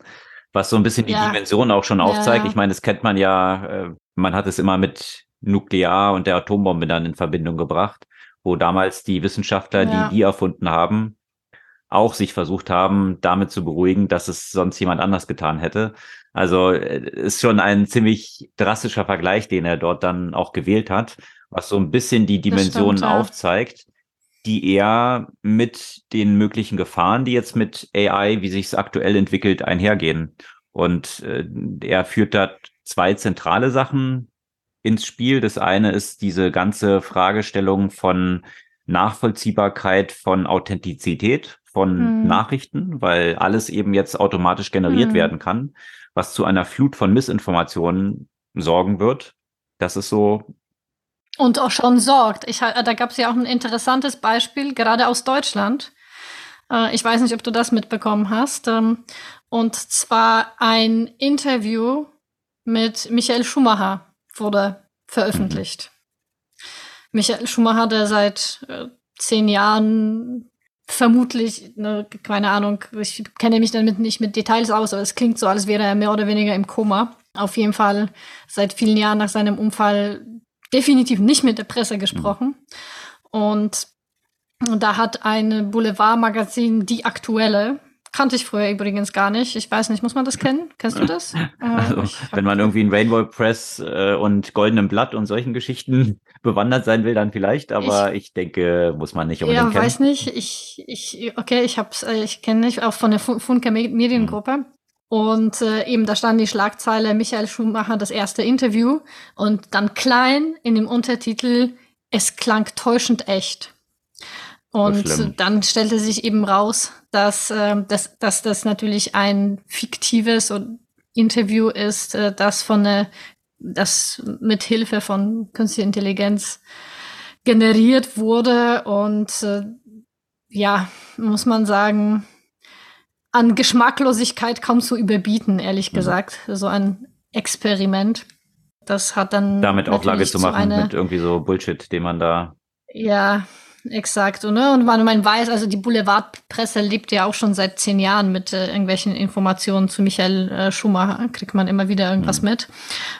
was so ein bisschen die ja. Dimension auch schon aufzeigt. Ja. Ich meine, das kennt man ja, äh, man hat es immer mit Nuklear und der Atombombe dann in Verbindung gebracht, wo damals die Wissenschaftler, die die erfunden haben, auch sich versucht haben, damit zu beruhigen, dass es sonst jemand anders getan hätte. Also äh, ist schon ein ziemlich drastischer Vergleich, den er dort dann auch gewählt hat, was so ein bisschen die Dimensionen stimmt, ja. aufzeigt, die er mit den möglichen Gefahren, die jetzt mit AI, wie sich es aktuell entwickelt, einhergehen. Und äh, er führt da zwei zentrale Sachen ins Spiel. Das eine ist diese ganze Fragestellung von Nachvollziehbarkeit von Authentizität von mhm. Nachrichten, weil alles eben jetzt automatisch generiert mhm. werden kann, was zu einer Flut von Missinformationen sorgen wird. Das ist so Und auch schon sorgt. Ich, da gab es ja auch ein interessantes Beispiel, gerade aus Deutschland. Äh, ich weiß nicht, ob du das mitbekommen hast. Ähm, und zwar ein Interview mit Michael Schumacher wurde veröffentlicht. Mhm. Michael Schumacher, der seit äh, zehn Jahren vermutlich, ne, keine Ahnung, ich kenne mich damit nicht mit Details aus, aber es klingt so, als wäre er mehr oder weniger im Koma. Auf jeden Fall seit vielen Jahren nach seinem Unfall definitiv nicht mit der Presse gesprochen. Mhm. Und, und da hat ein Boulevardmagazin, Die Aktuelle, Kannte ich früher übrigens gar nicht. Ich weiß nicht, muss man das kennen? Kennst du das? Also, wenn man irgendwie in Rainbow Press äh, und Goldenem Blatt und solchen Geschichten bewandert sein will, dann vielleicht, aber ich, ich denke, muss man nicht unbedingt ja, kennen. Ja, weiß nicht. Ich, ich, okay, ich hab's, äh, ich kenne nicht, auch von der Funke Mediengruppe. Mhm. Und äh, eben da stand die Schlagzeile Michael Schumacher, das erste Interview. Und dann klein in dem Untertitel, es klang täuschend echt. Und dann stellte sich eben raus, dass, äh, dass, dass das natürlich ein fiktives Interview ist, äh, das von der, das mit Hilfe von künstlicher Intelligenz generiert wurde und äh, ja, muss man sagen, an Geschmacklosigkeit kaum zu überbieten, ehrlich mhm. gesagt. So ein Experiment. Das hat dann. Damit Auflage zu machen mit irgendwie so Bullshit, den man da. Ja, Exakt, ne? Und man, man weiß, also die Boulevardpresse lebt ja auch schon seit zehn Jahren mit äh, irgendwelchen Informationen zu Michael äh, Schumacher, kriegt man immer wieder irgendwas mhm. mit.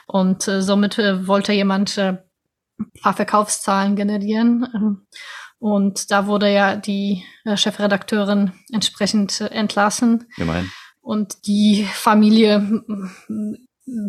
Und äh, somit äh, wollte jemand äh, paar Verkaufszahlen generieren. Ähm, und da wurde ja die äh, Chefredakteurin entsprechend äh, entlassen. Immerhin. Und die Familie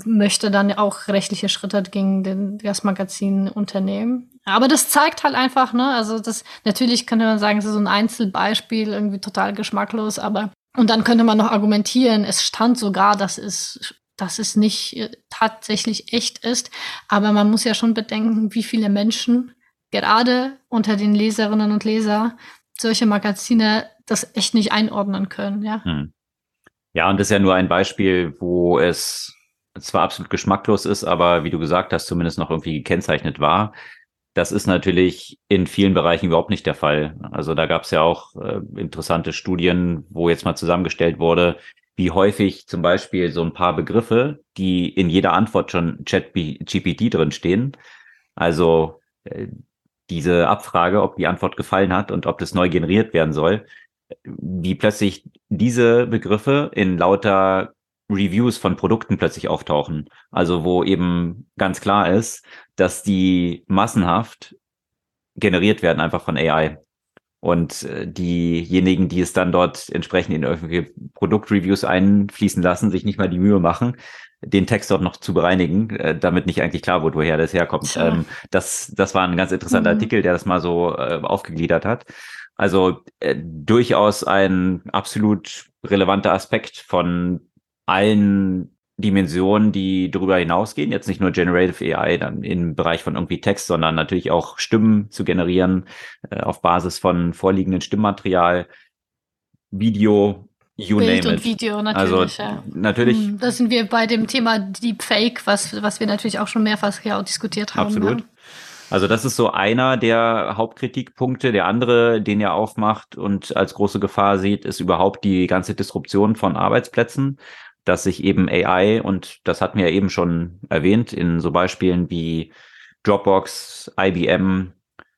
möchte dann auch rechtliche Schritte gegen den, das Magazin unternehmen. Aber das zeigt halt einfach, ne, also das, natürlich könnte man sagen, es ist so ein Einzelbeispiel, irgendwie total geschmacklos, aber, und dann könnte man noch argumentieren, es stand sogar, dass es, dass es nicht äh, tatsächlich echt ist, aber man muss ja schon bedenken, wie viele Menschen gerade unter den Leserinnen und Leser solche Magazine das echt nicht einordnen können, ja. Hm. Ja, und das ist ja nur ein Beispiel, wo es zwar absolut geschmacklos ist, aber wie du gesagt hast, zumindest noch irgendwie gekennzeichnet war. Das ist natürlich in vielen Bereichen überhaupt nicht der Fall. Also da gab es ja auch äh, interessante Studien, wo jetzt mal zusammengestellt wurde, wie häufig zum Beispiel so ein paar Begriffe, die in jeder Antwort schon Chat-GPT drin stehen. Also äh, diese Abfrage, ob die Antwort gefallen hat und ob das neu generiert werden soll, wie plötzlich diese Begriffe in lauter Reviews von Produkten plötzlich auftauchen. Also wo eben ganz klar ist, dass die massenhaft generiert werden einfach von AI. Und äh, diejenigen, die es dann dort entsprechend in irgendwelche Produktreviews einfließen lassen, sich nicht mal die Mühe machen, den Text dort noch zu bereinigen, äh, damit nicht eigentlich klar wird, woher das herkommt. Ähm, das, das war ein ganz interessanter mhm. Artikel, der das mal so äh, aufgegliedert hat. Also äh, durchaus ein absolut relevanter Aspekt von allen Dimensionen, die darüber hinausgehen. Jetzt nicht nur Generative AI dann im Bereich von irgendwie Text, sondern natürlich auch Stimmen zu generieren äh, auf Basis von vorliegendem Stimmmaterial, Video, you Bild name und Video natürlich. Also, ja. natürlich. Hm, da sind wir bei dem Thema Deepfake, was, was wir natürlich auch schon mehrfach ja diskutiert haben. Absolut. Ja. Also das ist so einer der Hauptkritikpunkte. Der andere, den er aufmacht und als große Gefahr sieht, ist überhaupt die ganze Disruption von Arbeitsplätzen dass sich eben AI, und das hatten wir ja eben schon erwähnt, in so Beispielen wie Dropbox, IBM,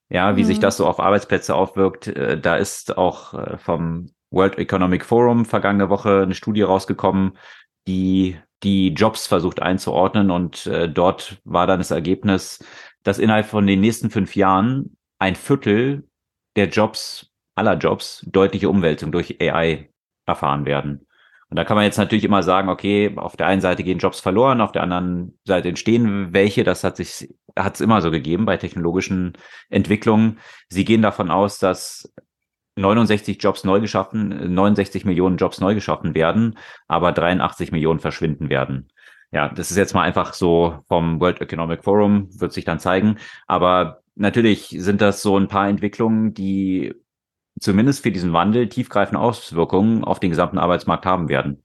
ja, wie mhm. sich das so auf Arbeitsplätze aufwirkt. Äh, da ist auch äh, vom World Economic Forum vergangene Woche eine Studie rausgekommen, die die Jobs versucht einzuordnen. Und äh, dort war dann das Ergebnis, dass innerhalb von den nächsten fünf Jahren ein Viertel der Jobs, aller Jobs, deutliche Umwälzung durch AI erfahren werden. Und da kann man jetzt natürlich immer sagen, okay, auf der einen Seite gehen Jobs verloren, auf der anderen Seite entstehen welche. Das hat sich, hat es immer so gegeben bei technologischen Entwicklungen. Sie gehen davon aus, dass 69 Jobs neu geschaffen, 69 Millionen Jobs neu geschaffen werden, aber 83 Millionen verschwinden werden. Ja, das ist jetzt mal einfach so vom World Economic Forum, wird sich dann zeigen. Aber natürlich sind das so ein paar Entwicklungen, die zumindest für diesen Wandel tiefgreifende Auswirkungen auf den gesamten Arbeitsmarkt haben werden.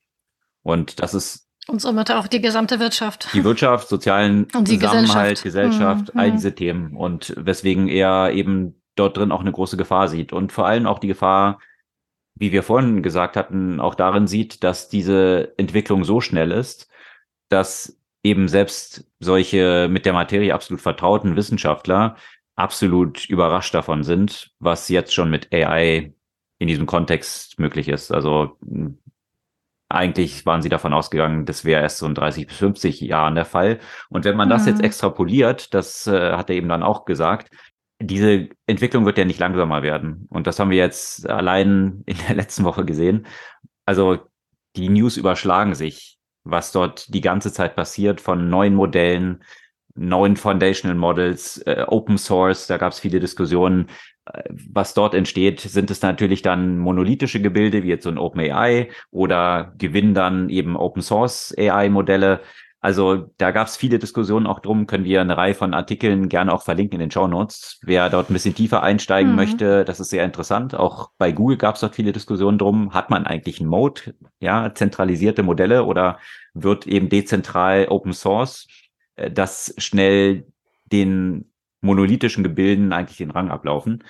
Und das ist Und somit auch die gesamte Wirtschaft. Die Wirtschaft, sozialen Und Zusammenhalt, Gesellschaft. Gesellschaft, Mhm. all diese Themen. Und weswegen er eben dort drin auch eine große Gefahr sieht. Und vor allem auch die Gefahr, wie wir vorhin gesagt hatten, auch darin sieht, dass diese Entwicklung so schnell ist, dass eben selbst solche mit der Materie absolut vertrauten Wissenschaftler absolut überrascht davon sind, was jetzt schon mit AI in diesem Kontext möglich ist. Also eigentlich waren sie davon ausgegangen, das wäre erst so in 30 bis 50 Jahren der Fall. Und wenn man das Mhm. jetzt extrapoliert, das äh, hat er eben dann auch gesagt, diese Entwicklung wird ja nicht langsamer werden. Und das haben wir jetzt allein in der letzten Woche gesehen. Also die News überschlagen sich, was dort die ganze Zeit passiert von neuen Modellen, neuen Foundational Models, äh, Open Source, da gab es viele Diskussionen. Äh, Was dort entsteht, sind es natürlich dann monolithische Gebilde, wie jetzt so ein OpenAI, oder gewinnen dann eben Open Source AI-Modelle. Also da gab es viele Diskussionen auch drum, können wir eine Reihe von Artikeln gerne auch verlinken in den Show Notes. Wer dort ein bisschen tiefer einsteigen Mhm. möchte, das ist sehr interessant. Auch bei Google gab es dort viele Diskussionen drum. Hat man eigentlich einen Mode, ja, zentralisierte Modelle oder wird eben dezentral Open Source, das schnell den monolithischen Gebilden eigentlich den Rang ablaufen.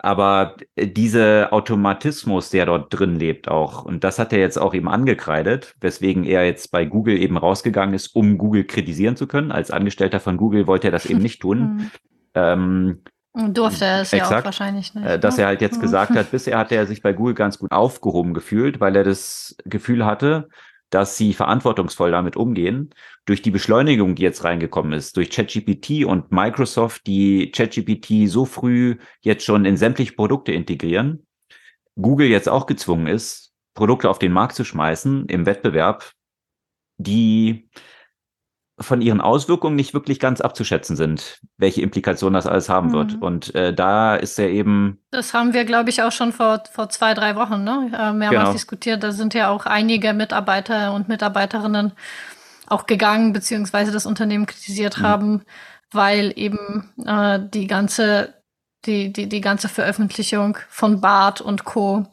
Aber äh, dieser Automatismus, der dort drin lebt auch, und das hat er jetzt auch eben angekreidet, weswegen er jetzt bei Google eben rausgegangen ist, um Google kritisieren zu können. Als Angestellter von Google wollte er das eben nicht tun. Ähm, Durfte er es ja auch Exakt. wahrscheinlich nicht. äh, dass ne? er halt jetzt Mhm. gesagt hat, bisher hat er sich bei Google ganz gut aufgehoben gefühlt, weil er das Gefühl hatte, dass sie verantwortungsvoll damit umgehen. Durch die Beschleunigung, die jetzt reingekommen ist, durch ChatGPT und Microsoft, die ChatGPT so früh jetzt schon in sämtliche Produkte integrieren, Google jetzt auch gezwungen ist, Produkte auf den Markt zu schmeißen im Wettbewerb, die von ihren Auswirkungen nicht wirklich ganz abzuschätzen sind, welche Implikationen das alles haben wird. Mhm. Und äh, da ist er eben Das haben wir, glaube ich, auch schon vor, vor zwei, drei Wochen ne? äh, mehrmals Genau. diskutiert. Da sind ja auch einige Mitarbeiter und Mitarbeiterinnen auch gegangen, beziehungsweise das Unternehmen kritisiert Mhm. haben, weil eben äh, die ganze, die, die, die ganze Veröffentlichung von Bart und Co.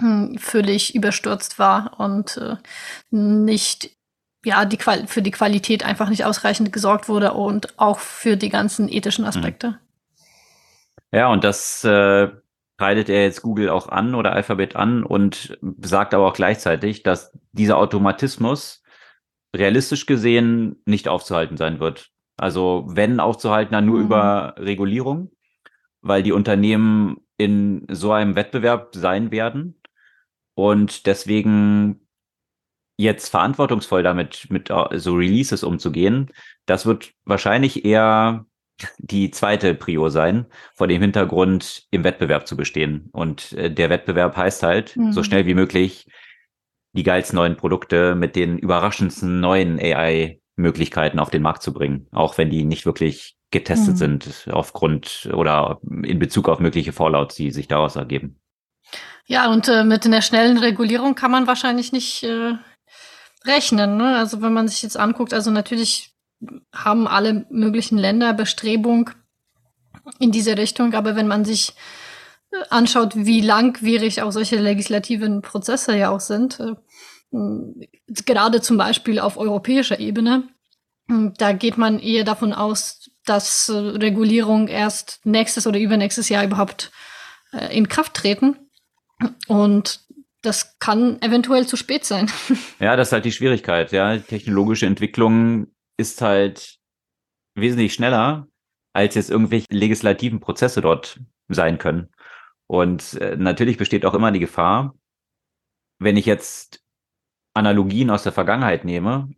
hm, völlig überstürzt war und äh, nicht ja, die Qual für die Qualität einfach nicht ausreichend gesorgt wurde und auch für die ganzen ethischen Aspekte. Ja, und das äh, kreidet er jetzt Google auch an oder Alphabet an und sagt aber auch gleichzeitig, dass dieser Automatismus realistisch gesehen nicht aufzuhalten sein wird. Also wenn aufzuhalten, dann nur Mhm. über Regulierung, weil die Unternehmen in so einem Wettbewerb sein werden und deswegen jetzt verantwortungsvoll damit mit äh, so Releases umzugehen, das wird wahrscheinlich eher die zweite Prio sein, vor dem Hintergrund im Wettbewerb zu bestehen. Und äh, der Wettbewerb heißt halt, Mhm. so schnell wie möglich die geilsten neuen Produkte mit den überraschendsten neuen AI-Möglichkeiten auf den Markt zu bringen, auch wenn die nicht wirklich getestet Mhm. sind aufgrund oder in Bezug auf mögliche Fallouts, die sich daraus ergeben. Ja, und äh, mit einer schnellen Regulierung kann man wahrscheinlich nicht äh, rechnen. Ne? Also wenn man sich jetzt anguckt, also natürlich haben alle möglichen Länder Bestrebung in diese Richtung, aber wenn man sich äh, anschaut, wie langwierig auch solche legislativen Prozesse ja auch sind, äh, gerade zum Beispiel auf europäischer Ebene, da geht man eher davon aus, dass äh, Regulierung erst nächstes oder übernächstes Jahr überhaupt in Kraft treten. Und das kann eventuell zu spät sein. Ja, das ist halt die Schwierigkeit. Ja, technologische Entwicklung ist halt wesentlich schneller, als jetzt irgendwelche legislativen Prozesse dort sein können. Und äh, natürlich besteht auch immer die Gefahr, wenn ich jetzt Analogien aus der Vergangenheit nehme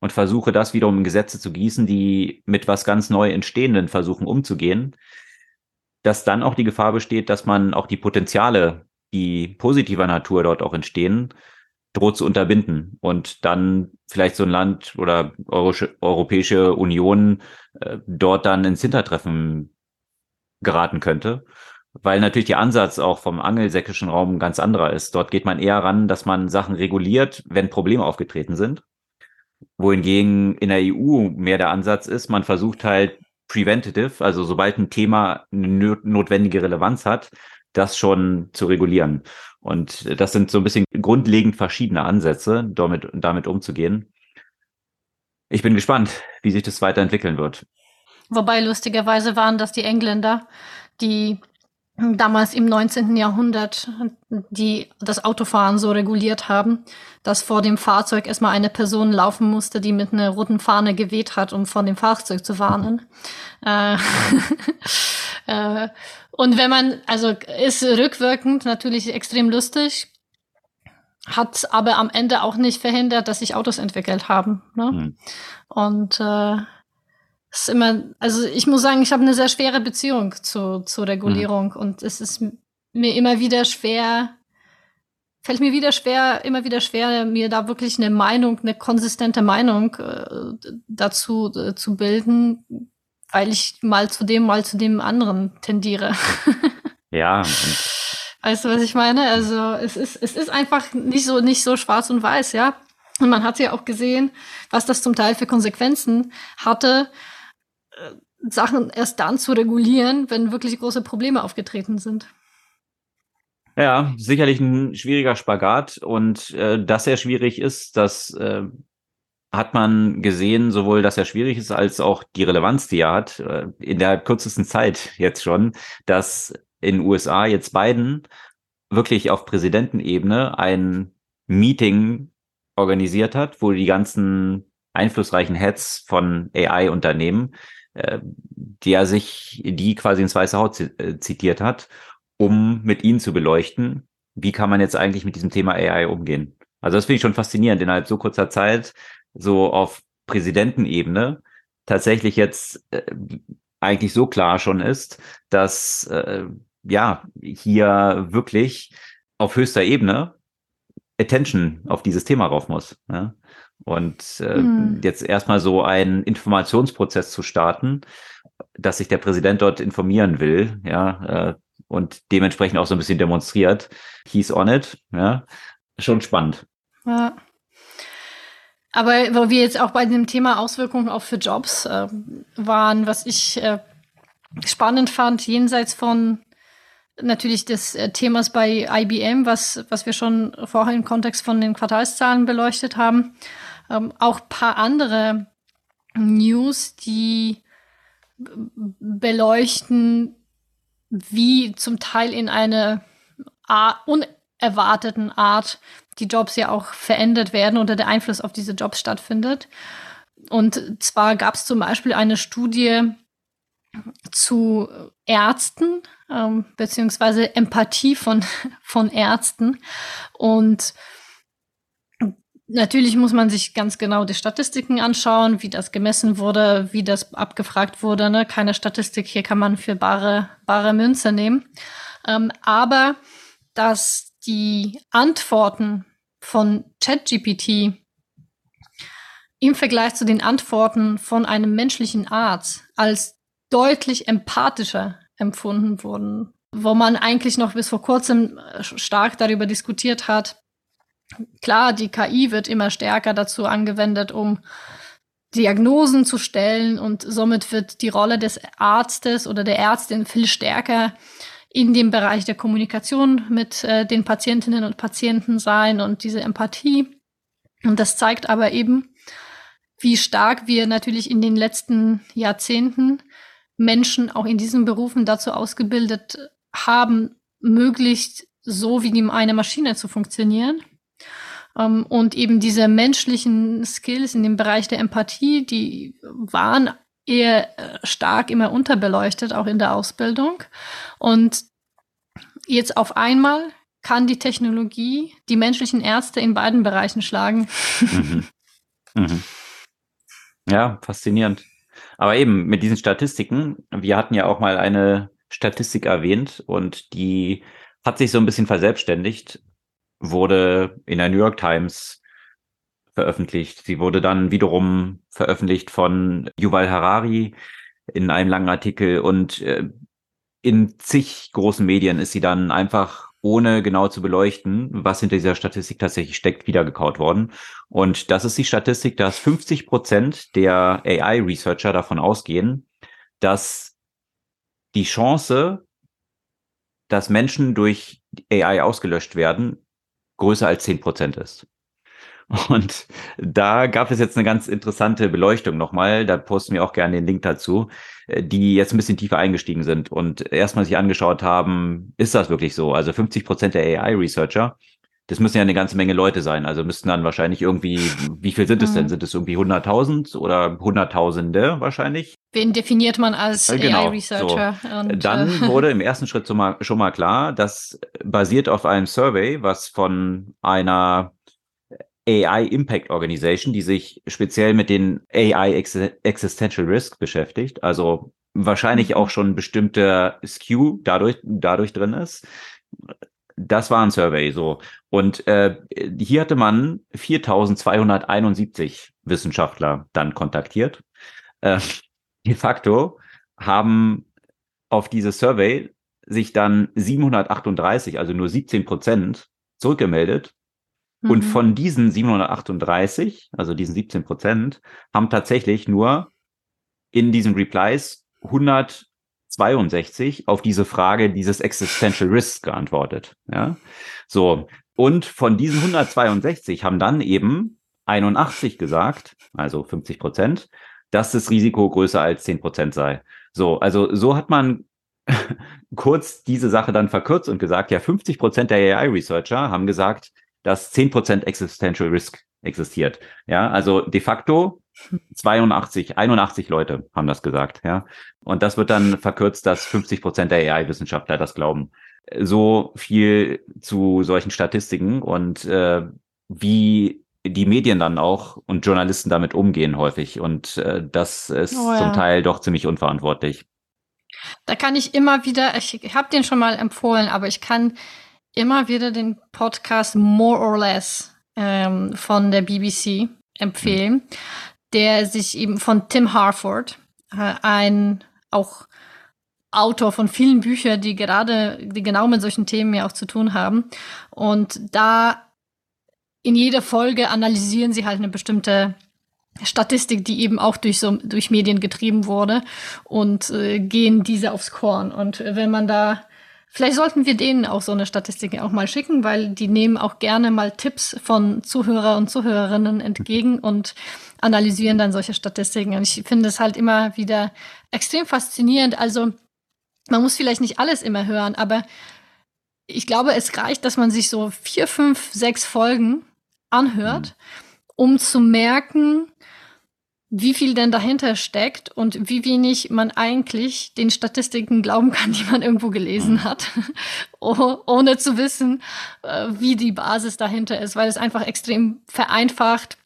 und versuche, das wiederum in Gesetze zu gießen, die mit was ganz neu Entstehenden versuchen umzugehen, dass dann auch die Gefahr besteht, dass man auch die Potenziale, die positiver Natur dort auch entstehen, droht zu unterbinden und dann vielleicht so ein Land oder Europäische Union äh, dort dann ins Hintertreffen geraten könnte. Weil natürlich der Ansatz auch vom angelsächsischen Raum ganz anderer ist. Dort geht man eher ran, dass man Sachen reguliert, wenn Probleme aufgetreten sind. Wohingegen in der EU mehr der Ansatz ist, man versucht halt preventative, also sobald ein Thema eine notwendige Relevanz hat, das schon zu regulieren. Und das sind so ein bisschen grundlegend verschiedene Ansätze, damit, damit umzugehen. Ich bin gespannt, wie sich das weiterentwickeln wird. Wobei lustigerweise waren das die Engländer, die damals im 19. Jahrhundert die das Autofahren so reguliert haben, dass vor dem Fahrzeug erstmal eine Person laufen musste, die mit einer roten Fahne geweht hat, um vor dem Fahrzeug zu warnen. Äh, äh, und wenn man, also ist rückwirkend natürlich extrem lustig, hat aber am Ende auch nicht verhindert, dass sich Autos entwickelt haben. Ne? Mhm. Und äh, ist immer, also ich muss sagen, ich habe eine sehr schwere Beziehung zu, zur Regulierung mhm. und es ist mir immer wieder schwer, fällt mir wieder schwer, immer wieder schwer, mir da wirklich eine Meinung, eine konsistente Meinung äh, dazu äh, zu bilden, weil ich mal zu dem, mal zu dem anderen tendiere. ja. Weißt du, was ich meine? Also es ist, es ist einfach nicht so, nicht so schwarz und weiß, ja. Und man hat ja auch gesehen, was das zum Teil für Konsequenzen hatte, Sachen erst dann zu regulieren, wenn wirklich große Probleme aufgetreten sind. Ja, sicherlich ein schwieriger Spagat und äh, dass er schwierig ist, das äh, hat man gesehen, sowohl dass er schwierig ist, als auch die Relevanz, die er hat, äh, in der kürzesten Zeit jetzt schon, dass in den USA jetzt Biden wirklich auf Präsidentenebene ein Meeting organisiert hat, wo die ganzen einflussreichen Heads von AI-Unternehmen äh, der sich die quasi ins Weiße Haus äh, zitiert hat, um mit ihnen zu beleuchten, wie kann man jetzt eigentlich mit diesem Thema AI umgehen. Also das finde ich schon faszinierend, innerhalb so kurzer Zeit, so auf Präsidentenebene, tatsächlich jetzt äh, eigentlich so klar schon ist, dass äh, ja hier wirklich auf höchster Ebene Attention auf dieses Thema rauf muss. Ja? Und äh, hm. jetzt erstmal so einen Informationsprozess zu starten, dass sich der Präsident dort informieren will, ja, äh, und dementsprechend auch so ein bisschen demonstriert. He's on it, ja, schon spannend. Ja. Aber wo wir jetzt auch bei dem Thema Auswirkungen auch für Jobs äh, waren, was ich äh, spannend fand, jenseits von natürlich des äh, Themas bei IBM, was, was wir schon vorher im Kontext von den Quartalszahlen beleuchtet haben, ähm, auch paar andere News, die beleuchten, wie zum Teil in einer unerwarteten Art die Jobs ja auch verändert werden oder der Einfluss auf diese Jobs stattfindet. Und zwar gab es zum Beispiel eine Studie zu Ärzten, ähm, beziehungsweise Empathie von, von Ärzten. Und Natürlich muss man sich ganz genau die Statistiken anschauen, wie das gemessen wurde, wie das abgefragt wurde. Ne? Keine Statistik hier kann man für bare, bare Münze nehmen. Ähm, aber dass die Antworten von ChatGPT im Vergleich zu den Antworten von einem menschlichen Arzt als deutlich empathischer empfunden wurden, wo man eigentlich noch bis vor kurzem äh, stark darüber diskutiert hat, Klar, die KI wird immer stärker dazu angewendet, um Diagnosen zu stellen und somit wird die Rolle des Arztes oder der Ärztin viel stärker in dem Bereich der Kommunikation mit äh, den Patientinnen und Patienten sein und diese Empathie. Und das zeigt aber eben, wie stark wir natürlich in den letzten Jahrzehnten Menschen auch in diesen Berufen dazu ausgebildet haben, möglichst so wie eine Maschine zu funktionieren. Ähm, und eben diese menschlichen Skills in dem Bereich der Empathie, die waren eher äh, stark immer unterbeleuchtet, auch in der Ausbildung. Und jetzt auf einmal kann die Technologie die menschlichen Ärzte in beiden Bereichen schlagen. Mhm. Mhm. Ja, faszinierend. Aber eben mit diesen Statistiken, wir hatten ja auch mal eine Statistik erwähnt und die hat sich so ein bisschen verselbstständigt wurde in der New York Times veröffentlicht. Sie wurde dann wiederum veröffentlicht von Yuval Harari in einem langen Artikel und äh, in zig großen Medien ist sie dann einfach ohne genau zu beleuchten, was hinter dieser Statistik tatsächlich steckt, wiedergekaut worden. Und das ist die Statistik, dass 50 Prozent der AI-Researcher davon ausgehen, dass die Chance, dass Menschen durch AI ausgelöscht werden, größer als zehn Prozent ist. Und da gab es jetzt eine ganz interessante Beleuchtung nochmal. Da posten wir auch gerne den Link dazu, äh, die jetzt ein bisschen tiefer eingestiegen sind und erstmal sich angeschaut haben, ist das wirklich so? Also 50 Prozent der AI-Researcher, das müssen ja eine ganze Menge Leute sein. Also müssten dann wahrscheinlich irgendwie, wie viel sind es denn? Mhm. Sind es irgendwie 100.000 oder Hunderttausende wahrscheinlich? Wen definiert man als äh, genau, AI-Researcher? So. Dann äh, wurde im ersten Schritt schon mal, schon mal klar, dass basiert auf einem Survey, was von einer AI Impact Organization, die sich speziell mit den AI Existential Risk beschäftigt, also wahrscheinlich mhm. auch schon bestimmte Skew dadurch, dadurch drin ist. Das war ein Survey so. Und äh, hier hatte man 4271 Wissenschaftler dann kontaktiert. Äh, de facto haben auf dieses Survey sich dann 738, also nur 17 Prozent zurückgemeldet und mhm. von diesen 738, also diesen 17 Prozent, haben tatsächlich nur in diesen Replies 162 auf diese Frage dieses Existential Risks geantwortet. Ja, so. Und von diesen 162 haben dann eben 81 gesagt, also 50 Prozent, dass das Risiko größer als 10 Prozent sei. So, also so hat man kurz diese Sache dann verkürzt und gesagt, ja, 50 Prozent der AI-Researcher haben gesagt, dass 10% Existential Risk existiert. Ja, also de facto 82, 81 Leute haben das gesagt, ja. Und das wird dann verkürzt, dass 50 Prozent der AI-Wissenschaftler das glauben. So viel zu solchen Statistiken und äh, wie die Medien dann auch und Journalisten damit umgehen häufig. Und äh, das ist oh ja. zum Teil doch ziemlich unverantwortlich. Da kann ich immer wieder, ich habe den schon mal empfohlen, aber ich kann immer wieder den Podcast More or Less ähm, von der BBC empfehlen, mhm. Der sich eben von Tim Harford, äh, ein auch Autor von vielen Büchern, die gerade, die genau mit solchen Themen ja auch zu tun haben. Und da in jeder Folge analysieren sie halt eine bestimmte Statistik, die eben auch durch so durch Medien getrieben wurde und äh, gehen diese aufs Korn. Und wenn man da Vielleicht sollten wir denen auch so eine Statistik auch mal schicken, weil die nehmen auch gerne mal Tipps von Zuhörer und Zuhörerinnen entgegen und analysieren dann solche Statistiken. Und ich finde es halt immer wieder extrem faszinierend. Also man muss vielleicht nicht alles immer hören, aber ich glaube, es reicht, dass man sich so vier, fünf, sechs Folgen anhört, mhm. um zu merken, wie viel denn dahinter steckt und wie wenig man eigentlich den Statistiken glauben kann, die man irgendwo gelesen mhm. hat, ohne zu wissen, äh, wie die Basis dahinter ist, weil es einfach extrem vereinfacht,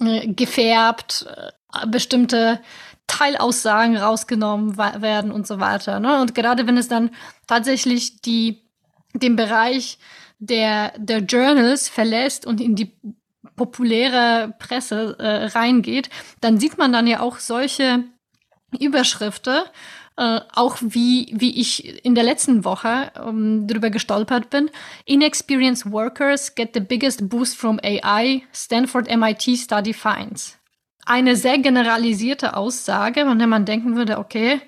äh, gefärbt, äh, bestimmte Teilaussagen rausgenommen werden und so weiter. Ne? Und gerade wenn es dann tatsächlich die, den Bereich der, der Journals verlässt und in die populäre Presse äh, reingeht, dann sieht man dann ja auch solche Überschriften, äh, auch wie, wie ich in der letzten Woche ähm, drüber gestolpert bin. Inexperienced workers get the biggest boost from AI, Stanford MIT Study finds. Eine sehr generalisierte Aussage, von der man denken würde, okay,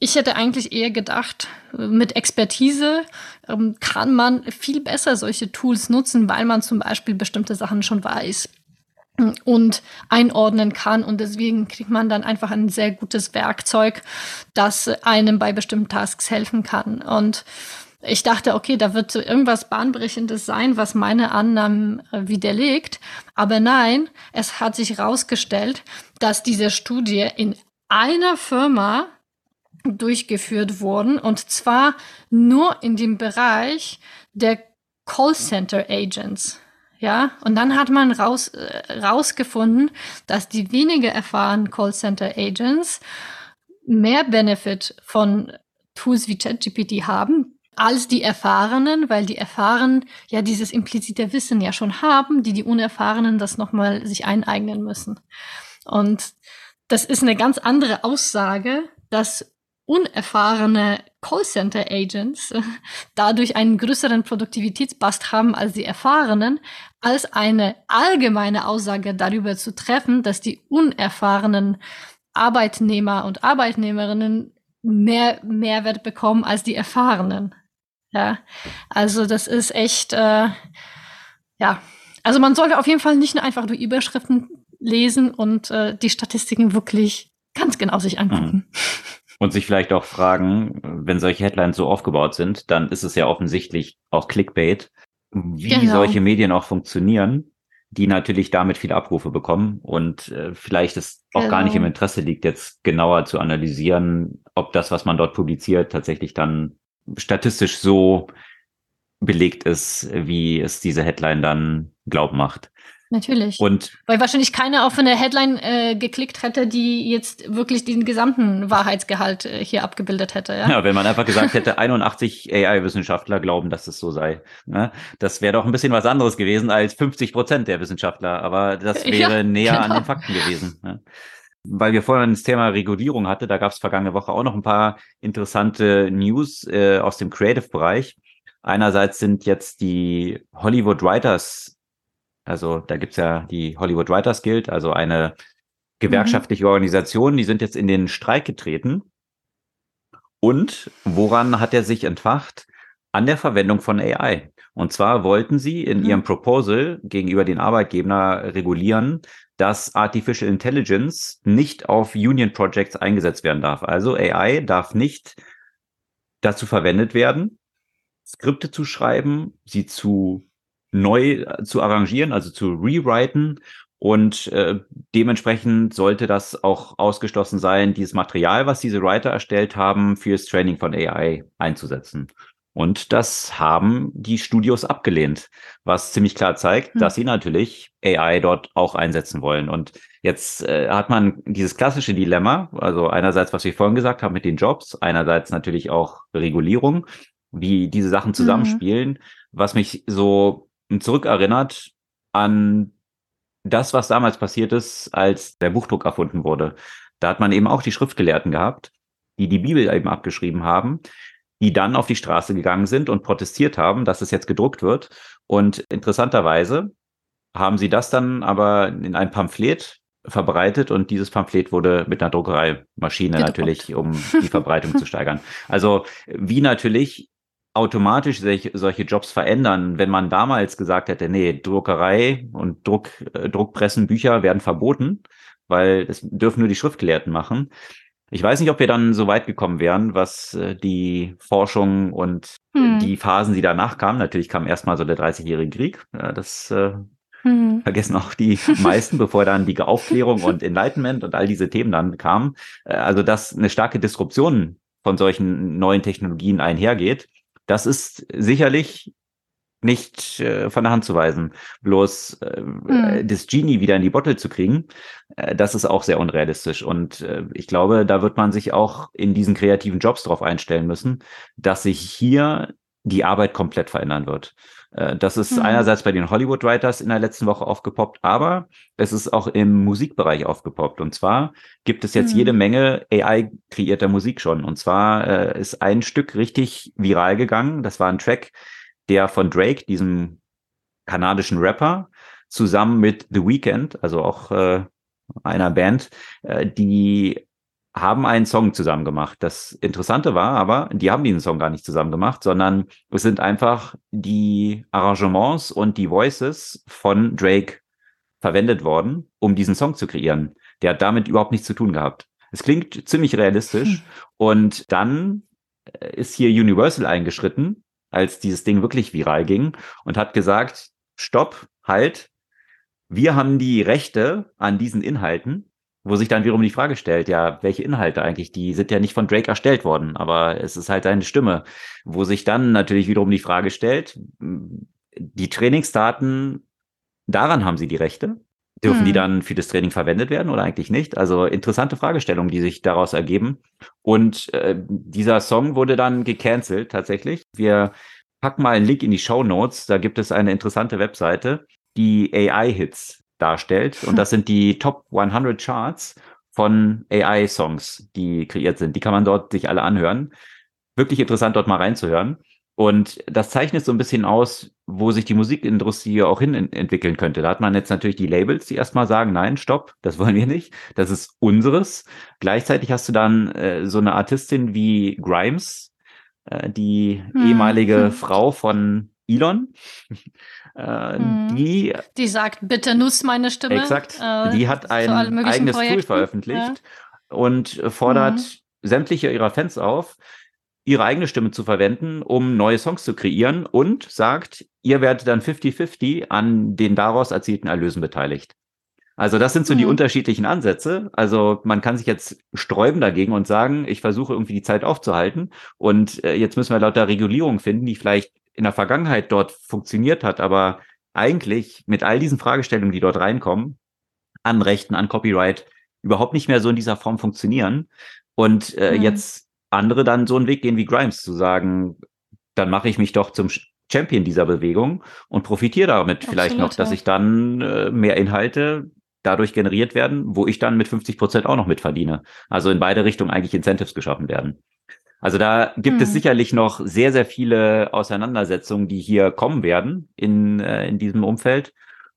ich hätte eigentlich eher gedacht, mit Expertise ähm, kann man viel besser solche Tools nutzen, weil man zum Beispiel bestimmte Sachen schon weiß und einordnen kann. Und deswegen kriegt man dann einfach ein sehr gutes Werkzeug, das einem bei bestimmten Tasks helfen kann. Und ich dachte, okay, da wird so irgendwas Bahnbrechendes sein, was meine Annahmen äh, widerlegt. Aber nein, es hat sich herausgestellt, dass diese Studie in einer Firma durchgeführt wurden und zwar nur in dem Bereich der Callcenter Agents. Ja, und dann hat man raus, äh, rausgefunden, dass die weniger erfahrenen Callcenter Agents mehr Benefit von Tools wie ChatGPT haben als die Erfahrenen, weil die Erfahrenen ja dieses implizite Wissen ja schon haben, die die Unerfahrenen das nochmal sich eineignen müssen. Und das ist eine ganz andere Aussage, dass unerfahrene Callcenter-Agents äh, dadurch einen größeren Produktivitätsbast haben als die erfahrenen, als eine allgemeine Aussage darüber zu treffen, dass die unerfahrenen Arbeitnehmer und Arbeitnehmerinnen mehr Mehrwert bekommen als die erfahrenen. Ja, also das ist echt äh, Ja, also man sollte auf jeden Fall nicht nur einfach nur Überschriften lesen und äh, die Statistiken wirklich ganz genau sich angucken. Mhm. Und sich vielleicht auch fragen, wenn solche Headlines so aufgebaut sind, dann ist es ja offensichtlich auch Clickbait, wie genau. solche Medien auch funktionieren, die natürlich damit viele Abrufe bekommen und äh, vielleicht es auch genau. gar nicht im genau. Interesse liegt, jetzt genauer zu analysieren, ob das, was man dort publiziert, tatsächlich dann statistisch so belegt ist, wie es diese Headline dann glaub macht. Natürlich. Und Weil wahrscheinlich keiner auf eine Headline äh, geklickt hätte, die jetzt wirklich den gesamten Wahrheitsgehalt äh, hier abgebildet hätte. Ja? ja, wenn man einfach gesagt hätte, 81 AI-Wissenschaftler glauben, dass es so sei. Ne? Das wäre doch ein bisschen was anderes gewesen als 50 Prozent der Wissenschaftler, aber das wäre ja, näher genau. an den Fakten gewesen. Ne? Weil wir vorhin das Thema Regulierung hatte, da gab es vergangene Woche auch noch ein paar interessante News äh, aus dem Creative-Bereich. Einerseits sind jetzt die Hollywood Writers, also da gibt's ja die Hollywood Writers Guild, also eine gewerkschaftliche mhm. Organisation, die sind jetzt in den Streik getreten. Und woran hat er sich entfacht? An der Verwendung von AI. Und zwar wollten sie in mhm. ihrem Proposal gegenüber den Arbeitgebern regulieren, dass Artificial Intelligence nicht auf Union Projects eingesetzt werden darf. Also AI darf nicht dazu verwendet werden, Skripte zu schreiben, sie zu neu äh, zu arrangieren, also zu rewriten. Und äh, dementsprechend sollte das auch ausgeschlossen sein, dieses Material, was diese Writer erstellt haben, fürs Training von AI einzusetzen. Und das haben die Studios abgelehnt, was ziemlich klar zeigt, hm. dass sie natürlich AI dort auch einsetzen wollen. Und jetzt äh, hat man dieses klassische Dilemma, also einerseits, was wir vorhin gesagt haben mit den Jobs, einerseits natürlich auch Regulierung wie diese Sachen mhm. zusammenspielen, mhm. was mich so zurückerinnert an das, was damals passiert ist, als der Buchdruck erfunden wurde. Da hat man eben auch die Schriftgelehrten gehabt, die die Bibel eben abgeschrieben haben, die dann auf die Straße gegangen sind und protestiert haben, dass es jetzt gedruckt wird. Und interessanterweise haben sie das dann aber in ein Pamphlet verbreitet und dieses Pamphlet wurde mit einer Druckereimaschine Gedruckt. natürlich, um die Verbreitung zu steigern. Also wie natürlich automatisch sich solche Jobs verändern, wenn man damals gesagt hätte, nee, Druckerei und Druck, äh, Druckpressen, Bücher werden verboten, weil das dürfen nur die Schriftgelehrten machen. Ich weiß nicht, ob wir dann so weit gekommen wären, was äh, die Forschung und hm. die Phasen, die danach kamen. Natürlich kam erstmal so der 30-jährige Krieg. Ja, das äh, hm. vergessen auch die meisten, bevor dann die Aufklärung und Enlightenment und all diese Themen dann kamen. Äh, also, dass eine starke Disruption von solchen neuen Technologien einhergeht. Das ist sicherlich nicht äh, von der Hand zu weisen. Bloß äh, hm. das Genie wieder in die Bottle zu kriegen, äh, das ist auch sehr unrealistisch. Und äh, ich glaube, da wird man sich auch in diesen kreativen Jobs darauf einstellen müssen, dass sich hier die Arbeit komplett verändern wird. Äh, das ist mhm. einerseits bei den Hollywood Writers in der letzten Woche aufgepoppt, aber es ist auch im Musikbereich aufgepoppt. Und zwar gibt es jetzt mhm. jede Menge AI-kreierter Musik schon. Und zwar äh, ist ein Stück richtig viral gegangen. Das war ein Track, der von Drake, diesem kanadischen Rapper, zusammen mit The Weeknd, also auch äh, einer Band, äh, die haben einen Song zusammen gemacht. Das Interessante war aber, die haben diesen Song gar nicht zusammen gemacht, sondern es sind einfach die Arrangements und die Voices von Drake verwendet worden, um diesen Song zu kreieren. Der hat damit überhaupt nichts zu tun gehabt. Es klingt ziemlich realistisch. Hm. Und dann äh, ist hier Universal eingeschritten, als dieses Ding wirklich viral ging und hat gesagt, stopp, halt, wir haben die Rechte an diesen Inhalten wo sich dann wiederum die Frage stellt, ja, welche Inhalte eigentlich, die sind ja nicht von Drake erstellt worden, aber es ist halt seine Stimme, wo sich dann natürlich wiederum die Frage stellt, die Trainingsdaten, daran haben sie die Rechte? Dürfen hm. die dann für das Training verwendet werden oder eigentlich nicht? Also interessante Fragestellungen, die sich daraus ergeben. Und äh, dieser Song wurde dann gecancelt tatsächlich. Wir packen mal einen Link in die Show Notes. Da gibt es eine interessante Webseite, die AI-Hits darstellt. Und das sind die Top 100 Charts von AI-Songs, die kreiert sind. Die kann man dort sich alle anhören. Wirklich interessant, dort mal reinzuhören. Und das zeichnet so ein bisschen aus, wo sich die Musikindustrie auch hin entwickeln könnte. Da hat man jetzt natürlich die Labels, die erstmal sagen, nein, stopp, das wollen wir nicht, das ist unseres. Gleichzeitig hast du dann äh, so eine Artistin wie Grimes, äh, die hm. ehemalige hm. Frau von Elon, Äh, mhm. Die, die sagt, bitte nutzt meine Stimme. Exakt. Äh, die hat ein eigenes Projekten. Tool veröffentlicht ja. und fordert mhm. sämtliche ihrer Fans auf, ihre eigene Stimme zu verwenden, um neue Songs zu kreieren und sagt, ihr werdet dann 50-50 an den daraus erzielten Erlösen beteiligt. Also das sind so mhm. die unterschiedlichen Ansätze. Also man kann sich jetzt sträuben dagegen und sagen, ich versuche irgendwie die Zeit aufzuhalten und äh, jetzt müssen wir lauter Regulierung finden, die vielleicht in der Vergangenheit dort funktioniert hat, aber eigentlich mit all diesen Fragestellungen, die dort reinkommen, an Rechten, an Copyright, überhaupt nicht mehr so in dieser Form funktionieren. Und äh, mhm. jetzt andere dann so einen Weg gehen wie Grimes, zu sagen, dann mache ich mich doch zum Champion dieser Bewegung und profitiere damit Absolut, vielleicht noch, dass ich dann äh, mehr Inhalte dadurch generiert werden, wo ich dann mit 50 Prozent auch noch mitverdiene. Also in beide Richtungen eigentlich Incentives geschaffen werden. Also da gibt hm. es sicherlich noch sehr, sehr viele Auseinandersetzungen, die hier kommen werden in, äh, in diesem Umfeld.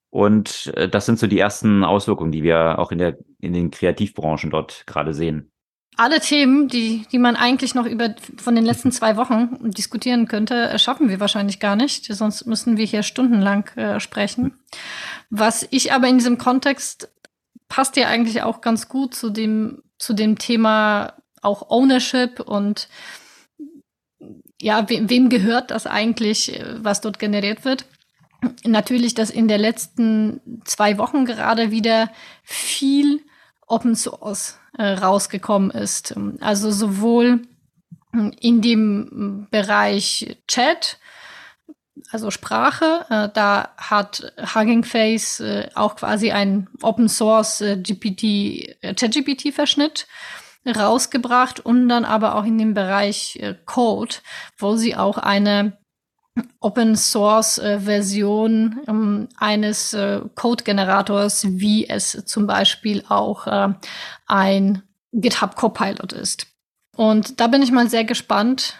Und äh, das sind so die ersten Auswirkungen, die wir auch in, der, in den Kreativbranchen dort gerade sehen. Alle Themen, die, die man eigentlich noch über von den letzten zwei Wochen diskutieren könnte, schaffen wir wahrscheinlich gar nicht. Sonst müssen wir hier stundenlang äh, sprechen. Was ich aber in diesem Kontext passt ja eigentlich auch ganz gut zu dem, zu dem Thema auch Ownership und ja, wem, wem gehört das eigentlich, was dort generiert wird? Natürlich, dass in den letzten zwei Wochen gerade wieder viel Open Source äh, rausgekommen ist. Also sowohl in dem Bereich Chat, also Sprache. Äh, da hat Hugging Face äh, auch quasi ein Open Source äh, GPT, äh, ChatGPT Verschnitt rausgebracht und dann aber auch in dem Bereich äh, Code, wo sie auch eine Open Source äh, Version ähm, eines äh, Code Generators, wie es zum Beispiel auch äh, ein GitHub Copilot ist. Und da bin ich mal sehr gespannt,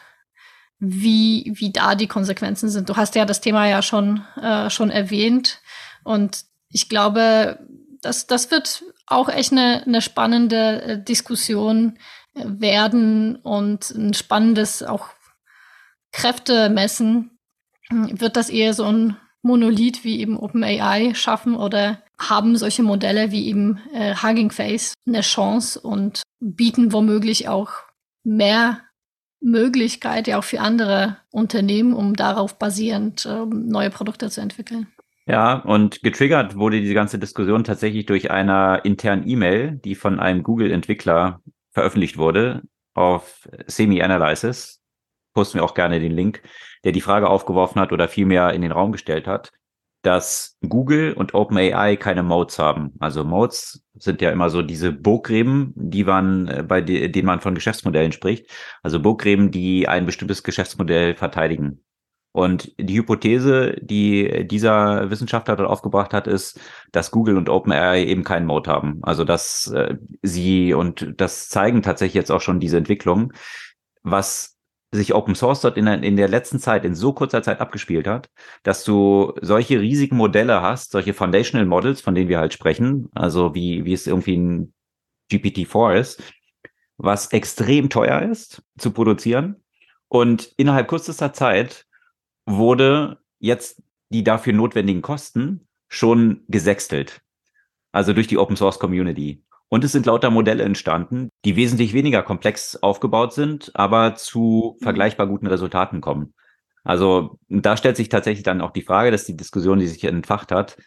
wie, wie da die Konsequenzen sind. Du hast ja das Thema ja schon, äh, schon erwähnt. Und ich glaube, das, das wird auch echt eine, eine spannende äh, Diskussion äh, werden und ein spannendes auch Kräftemessen. Wird das eher so ein Monolith wie eben OpenAI schaffen oder haben solche Modelle wie eben äh, Hugging Face eine Chance und bieten womöglich auch mehr Möglichkeit ja auch für andere Unternehmen, um darauf basierend äh, neue Produkte zu entwickeln. Ja, und getriggert wurde diese ganze Diskussion tatsächlich durch eine interne E-Mail, die von einem Google-Entwickler veröffentlicht wurde auf Semi-Analysis. Posten wir auch gerne den Link, der die Frage aufgeworfen hat oder vielmehr in den Raum gestellt hat dass Google und OpenAI keine Modes haben. Also Modes sind ja immer so diese Burggräben, die man, äh, bei denen man von Geschäftsmodellen spricht. Also Burggräben, die ein bestimmtes Geschäftsmodell verteidigen. Und die Hypothese, die dieser Wissenschaftler dort aufgebracht hat, ist, dass Google und OpenAI eben keinen Mode haben. Also dass äh, sie, und das zeigen tatsächlich jetzt auch schon diese Entwicklungen, was sich Open Source dort in der, in der letzten Zeit, in so kurzer Zeit abgespielt hat, dass du solche riesigen Modelle hast, solche Foundational Models, von denen wir halt sprechen, also wie, wie es irgendwie ein GPT-4 ist, was extrem teuer ist zu produzieren. Und innerhalb kürzester Zeit wurde jetzt die dafür notwendigen Kosten schon gesextelt. Also durch die Open Source Community. Und es sind lauter Modelle entstanden, die wesentlich weniger komplex aufgebaut sind, aber zu mhm. vergleichbar guten Resultaten kommen. Also da stellt sich tatsächlich dann auch die Frage, dass die Diskussion, die sich entfacht hat,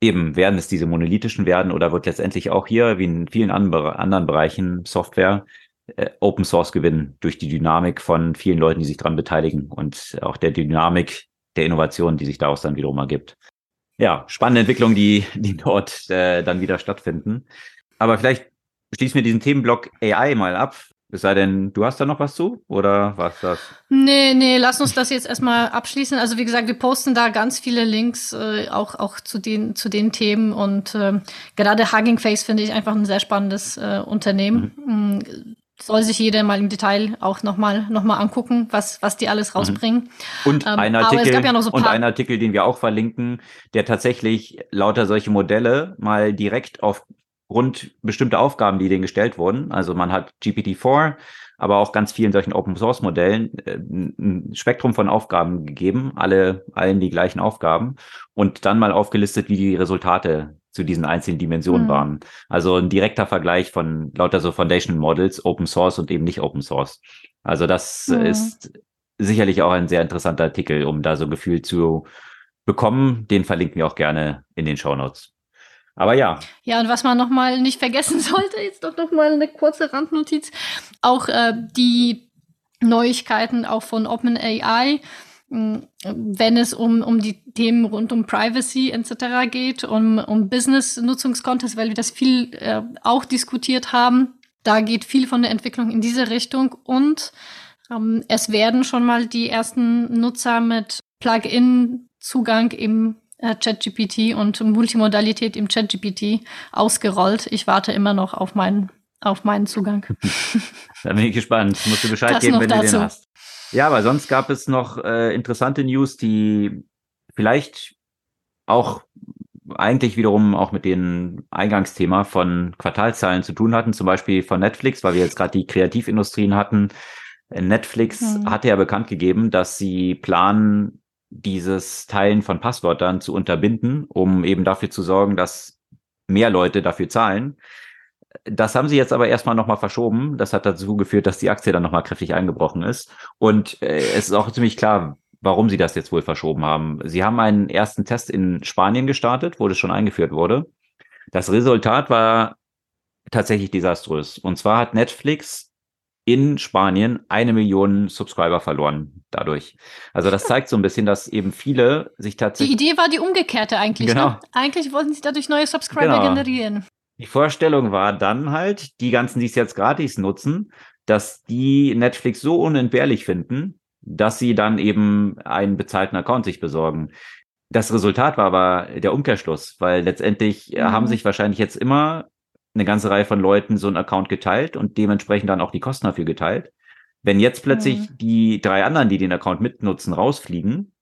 eben werden es diese monolithischen werden oder wird letztendlich auch hier, wie in vielen anderen Bereichen Software, äh, Open Source gewinnen durch die Dynamik von vielen Leuten, die sich daran beteiligen und auch der Dynamik der Innovation, die sich daraus dann wiederum ergibt. Ja, spannende Entwicklungen, die, die dort äh, dann wieder stattfinden. Aber vielleicht schließen wir diesen Themenblock AI mal ab. Es sei denn, du hast da noch was zu oder was das? Nee, nee, lass uns das jetzt erstmal abschließen. Also wie gesagt, wir posten da ganz viele Links äh, auch, auch zu, den, zu den Themen und äh, gerade Hugging Face finde ich einfach ein sehr spannendes äh, Unternehmen. Mhm. Soll sich jeder mal im Detail auch nochmal noch mal angucken, was, was die alles mhm. rausbringen. Und, ähm, ein Artikel, ja so und ein Artikel, den wir auch verlinken, der tatsächlich lauter solche Modelle mal direkt auf rund bestimmte Aufgaben, die denen gestellt wurden. Also man hat GPT-4, aber auch ganz vielen solchen Open Source Modellen äh, ein Spektrum von Aufgaben gegeben, alle, allen die gleichen Aufgaben und dann mal aufgelistet, wie die Resultate zu diesen einzelnen Dimensionen mhm. waren. Also ein direkter Vergleich von lauter so Foundation Models, Open Source und eben nicht Open Source. Also das mhm. ist sicherlich auch ein sehr interessanter Artikel, um da so ein Gefühl zu bekommen. Den verlinken wir auch gerne in den Show Notes. Aber ja. Ja, und was man nochmal nicht vergessen sollte, ist doch nochmal eine kurze Randnotiz. Auch äh, die Neuigkeiten auch von OpenAI, wenn es um, um die Themen rund um Privacy etc. geht, um, um Business-Nutzungskontext, weil wir das viel äh, auch diskutiert haben. Da geht viel von der Entwicklung in diese Richtung und ähm, es werden schon mal die ersten Nutzer mit Plugin-Zugang im äh, ChatGPT und Multimodalität im ChatGPT ausgerollt. Ich warte immer noch auf meinen, auf meinen Zugang. da bin ich gespannt. Musst du Bescheid das geben, wenn dazu. du den hast. Ja, aber sonst gab es noch äh, interessante News, die vielleicht auch eigentlich wiederum auch mit dem Eingangsthema von Quartalzahlen zu tun hatten, zum Beispiel von Netflix, weil wir jetzt gerade die Kreativindustrien hatten. Netflix mhm. hatte ja bekannt gegeben, dass sie planen, dieses Teilen von Passwörtern zu unterbinden, um eben dafür zu sorgen, dass mehr Leute dafür zahlen. Das haben sie jetzt aber erstmal nochmal verschoben. Das hat dazu geführt, dass die Aktie dann nochmal kräftig eingebrochen ist. Und äh, es ist auch ziemlich klar, warum sie das jetzt wohl verschoben haben. Sie haben einen ersten Test in Spanien gestartet, wo das schon eingeführt wurde. Das Resultat war tatsächlich desaströs. Und zwar hat Netflix in Spanien eine Million Subscriber verloren dadurch. Also das zeigt so ein bisschen, dass eben viele sich tatsächlich. Die Idee war die umgekehrte eigentlich. Ne? Genau. Ne? Eigentlich wollten sie dadurch neue Subscriber genau. generieren. Die Vorstellung war dann halt, die ganzen, die es jetzt gratis nutzen, dass die Netflix so unentbehrlich finden, dass sie dann eben einen bezahlten Account sich besorgen. Das Resultat war aber der Umkehrschluss, weil letztendlich mhm. haben sich wahrscheinlich jetzt immer eine ganze Reihe von Leuten so einen Account geteilt und dementsprechend dann auch die Kosten dafür geteilt. Wenn jetzt plötzlich mhm. die drei anderen, die den Account mitnutzen, rausfliegen,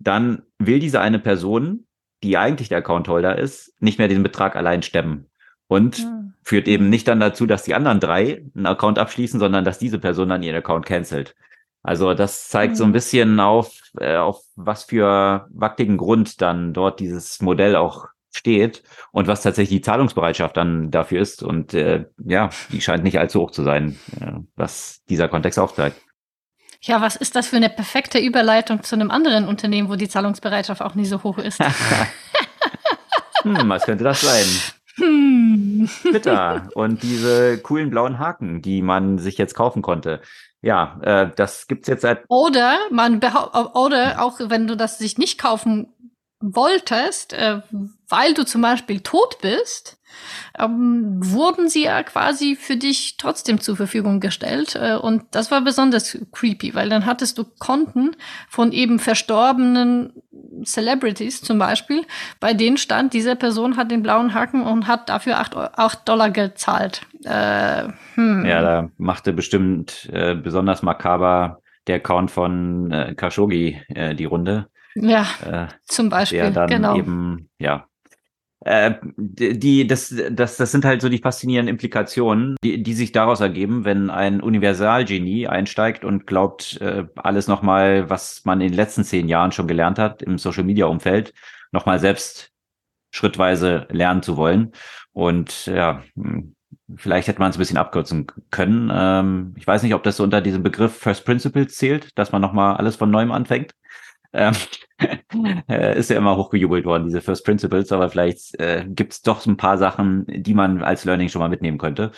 dann will diese eine Person, die eigentlich der Accountholder ist, nicht mehr den Betrag allein stemmen. Und mhm. führt eben nicht dann dazu, dass die anderen drei einen Account abschließen, sondern dass diese Person dann ihren Account cancelt. Also das zeigt mhm. so ein bisschen auf, äh, auf was für wackeligen Grund dann dort dieses Modell auch steht und was tatsächlich die Zahlungsbereitschaft dann dafür ist. Und äh, ja, die scheint nicht allzu hoch zu sein, äh, was dieser Kontext aufzeigt. Ja, was ist das für eine perfekte Überleitung zu einem anderen Unternehmen, wo die Zahlungsbereitschaft auch nie so hoch ist? hm, was könnte das sein? Hm. Twitter und diese coolen blauen Haken, die man sich jetzt kaufen konnte. Ja, äh, das gibt's jetzt seit. Oder man oder auch wenn du das sich nicht kaufen wolltest, äh, weil du zum Beispiel tot bist, ähm, wurden sie ja quasi für dich trotzdem zur Verfügung gestellt. Äh, und das war besonders creepy, weil dann hattest du Konten von eben verstorbenen Celebrities zum Beispiel, bei denen stand, diese Person hat den blauen Haken und hat dafür acht, acht Dollar gezahlt. Äh, hm. Ja, da machte bestimmt äh, besonders makaber der Account von äh, Khashoggi äh, die Runde. Ja, äh, zum Beispiel, der dann genau. Eben, ja. Äh, die, das, das, das sind halt so die faszinierenden Implikationen, die, die sich daraus ergeben, wenn ein Universalgenie einsteigt und glaubt, äh, alles nochmal, was man in den letzten zehn Jahren schon gelernt hat im Social Media Umfeld, nochmal selbst schrittweise lernen zu wollen. Und ja, hm, vielleicht hätte man es ein bisschen abkürzen können. Ähm, ich weiß nicht, ob das so unter diesem Begriff First Principles zählt, dass man nochmal alles von neuem anfängt. Ähm, äh, ist ja immer hochgejubelt worden, diese First Principles, aber vielleicht äh, gibt es doch so ein paar Sachen, die man als Learning schon mal mitnehmen könnte.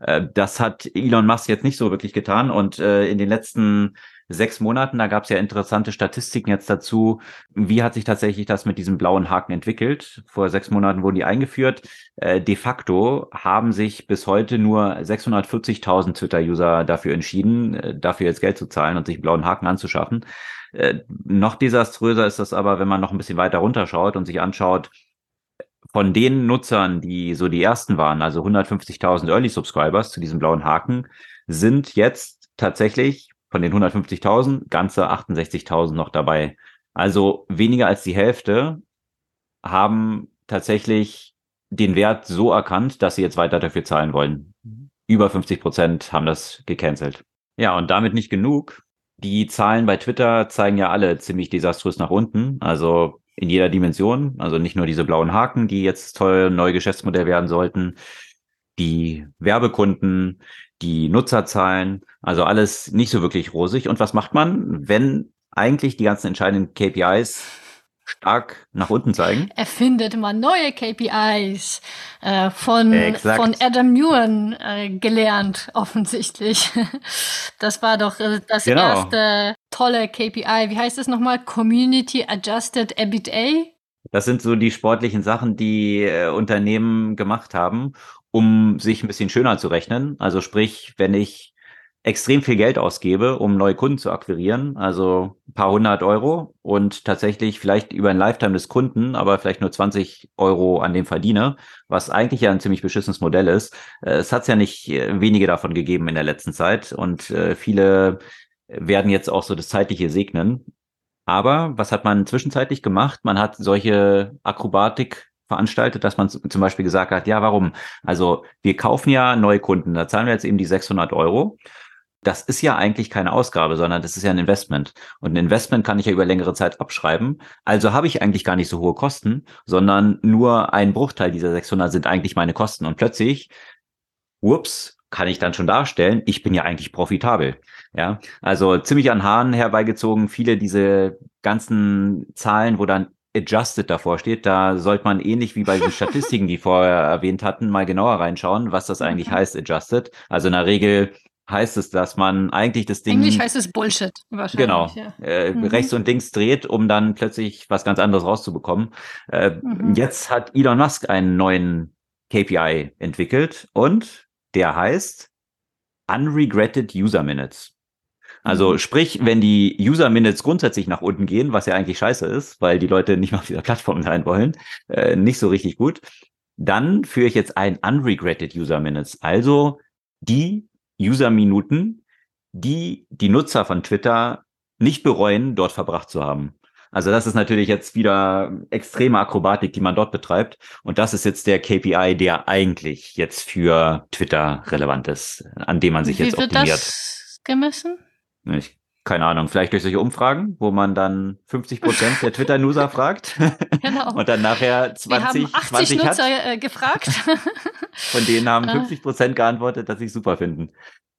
Äh, das hat Elon Musk jetzt nicht so wirklich getan und äh, in den letzten sechs Monaten, da gab es ja interessante Statistiken jetzt dazu, wie hat sich tatsächlich das mit diesem blauen Haken entwickelt. Vor sechs Monaten wurden die eingeführt. Äh, de facto haben sich bis heute nur 640.000 Twitter-User dafür entschieden, äh, dafür jetzt Geld zu zahlen und sich einen blauen Haken anzuschaffen. Äh, noch desaströser ist das aber, wenn man noch ein bisschen weiter runterschaut und sich anschaut, von den Nutzern, die so die ersten waren, also 150.000 Early Subscribers zu diesem blauen Haken, sind jetzt tatsächlich von den 150.000 ganze 68.000 noch dabei. Also weniger als die Hälfte haben tatsächlich den Wert so erkannt, dass sie jetzt weiter dafür zahlen wollen. Über 50 Prozent haben das gecancelt. Ja, und damit nicht genug. Die Zahlen bei Twitter zeigen ja alle ziemlich desaströs nach unten. Also in jeder Dimension. Also nicht nur diese blauen Haken, die jetzt toll neue Geschäftsmodell werden sollten. Die Werbekunden, die Nutzerzahlen, also alles nicht so wirklich rosig. Und was macht man, wenn eigentlich die ganzen entscheidenden KPIs stark nach unten zeigen. Erfindet man neue KPIs äh, von, von Adam Newen äh, gelernt, offensichtlich. Das war doch äh, das genau. erste tolle KPI. Wie heißt es nochmal? Community Adjusted EBITDA? Das sind so die sportlichen Sachen, die äh, Unternehmen gemacht haben, um sich ein bisschen schöner zu rechnen. Also sprich, wenn ich extrem viel Geld ausgebe, um neue Kunden zu akquirieren, also ein paar hundert Euro und tatsächlich vielleicht über ein Lifetime des Kunden, aber vielleicht nur 20 Euro an dem verdiene, was eigentlich ja ein ziemlich beschissenes Modell ist. Äh, es hat ja nicht äh, wenige davon gegeben in der letzten Zeit und äh, viele werden jetzt auch so das Zeitliche segnen. Aber was hat man zwischenzeitlich gemacht? Man hat solche Akrobatik veranstaltet, dass man zum Beispiel gesagt hat, ja, warum? Also wir kaufen ja neue Kunden, da zahlen wir jetzt eben die 600 Euro das ist ja eigentlich keine Ausgabe, sondern das ist ja ein Investment. Und ein Investment kann ich ja über längere Zeit abschreiben. Also habe ich eigentlich gar nicht so hohe Kosten, sondern nur ein Bruchteil dieser 600 sind eigentlich meine Kosten. Und plötzlich, ups, kann ich dann schon darstellen, ich bin ja eigentlich profitabel. Ja, also ziemlich an Haaren herbeigezogen. Viele diese ganzen Zahlen, wo dann adjusted davor steht, da sollte man ähnlich wie bei den Statistiken, die vorher erwähnt hatten, mal genauer reinschauen, was das eigentlich heißt, adjusted. Also in der Regel heißt es, dass man eigentlich das Ding. Eigentlich heißt es Bullshit, wahrscheinlich. Genau. Ja. Äh, mhm. Rechts und links dreht, um dann plötzlich was ganz anderes rauszubekommen. Äh, mhm. Jetzt hat Elon Musk einen neuen KPI entwickelt und der heißt Unregretted User Minutes. Also mhm. sprich, wenn die User Minutes grundsätzlich nach unten gehen, was ja eigentlich scheiße ist, weil die Leute nicht mehr auf dieser Plattform sein wollen, äh, nicht so richtig gut, dann führe ich jetzt ein Unregretted User Minutes, also die User-Minuten, die die Nutzer von Twitter nicht bereuen, dort verbracht zu haben. Also das ist natürlich jetzt wieder extreme Akrobatik, die man dort betreibt. Und das ist jetzt der KPI, der eigentlich jetzt für Twitter relevant ist, an dem man sich Wie jetzt wird optimiert. Das gemessen? Ich, keine Ahnung, vielleicht durch solche Umfragen, wo man dann 50 Prozent der Twitter-User fragt. Genau. Und dann nachher 20, Wir haben 80 20 Nutzer hat. Äh, gefragt. Von denen haben 50 Prozent geantwortet, dass sie es super finden.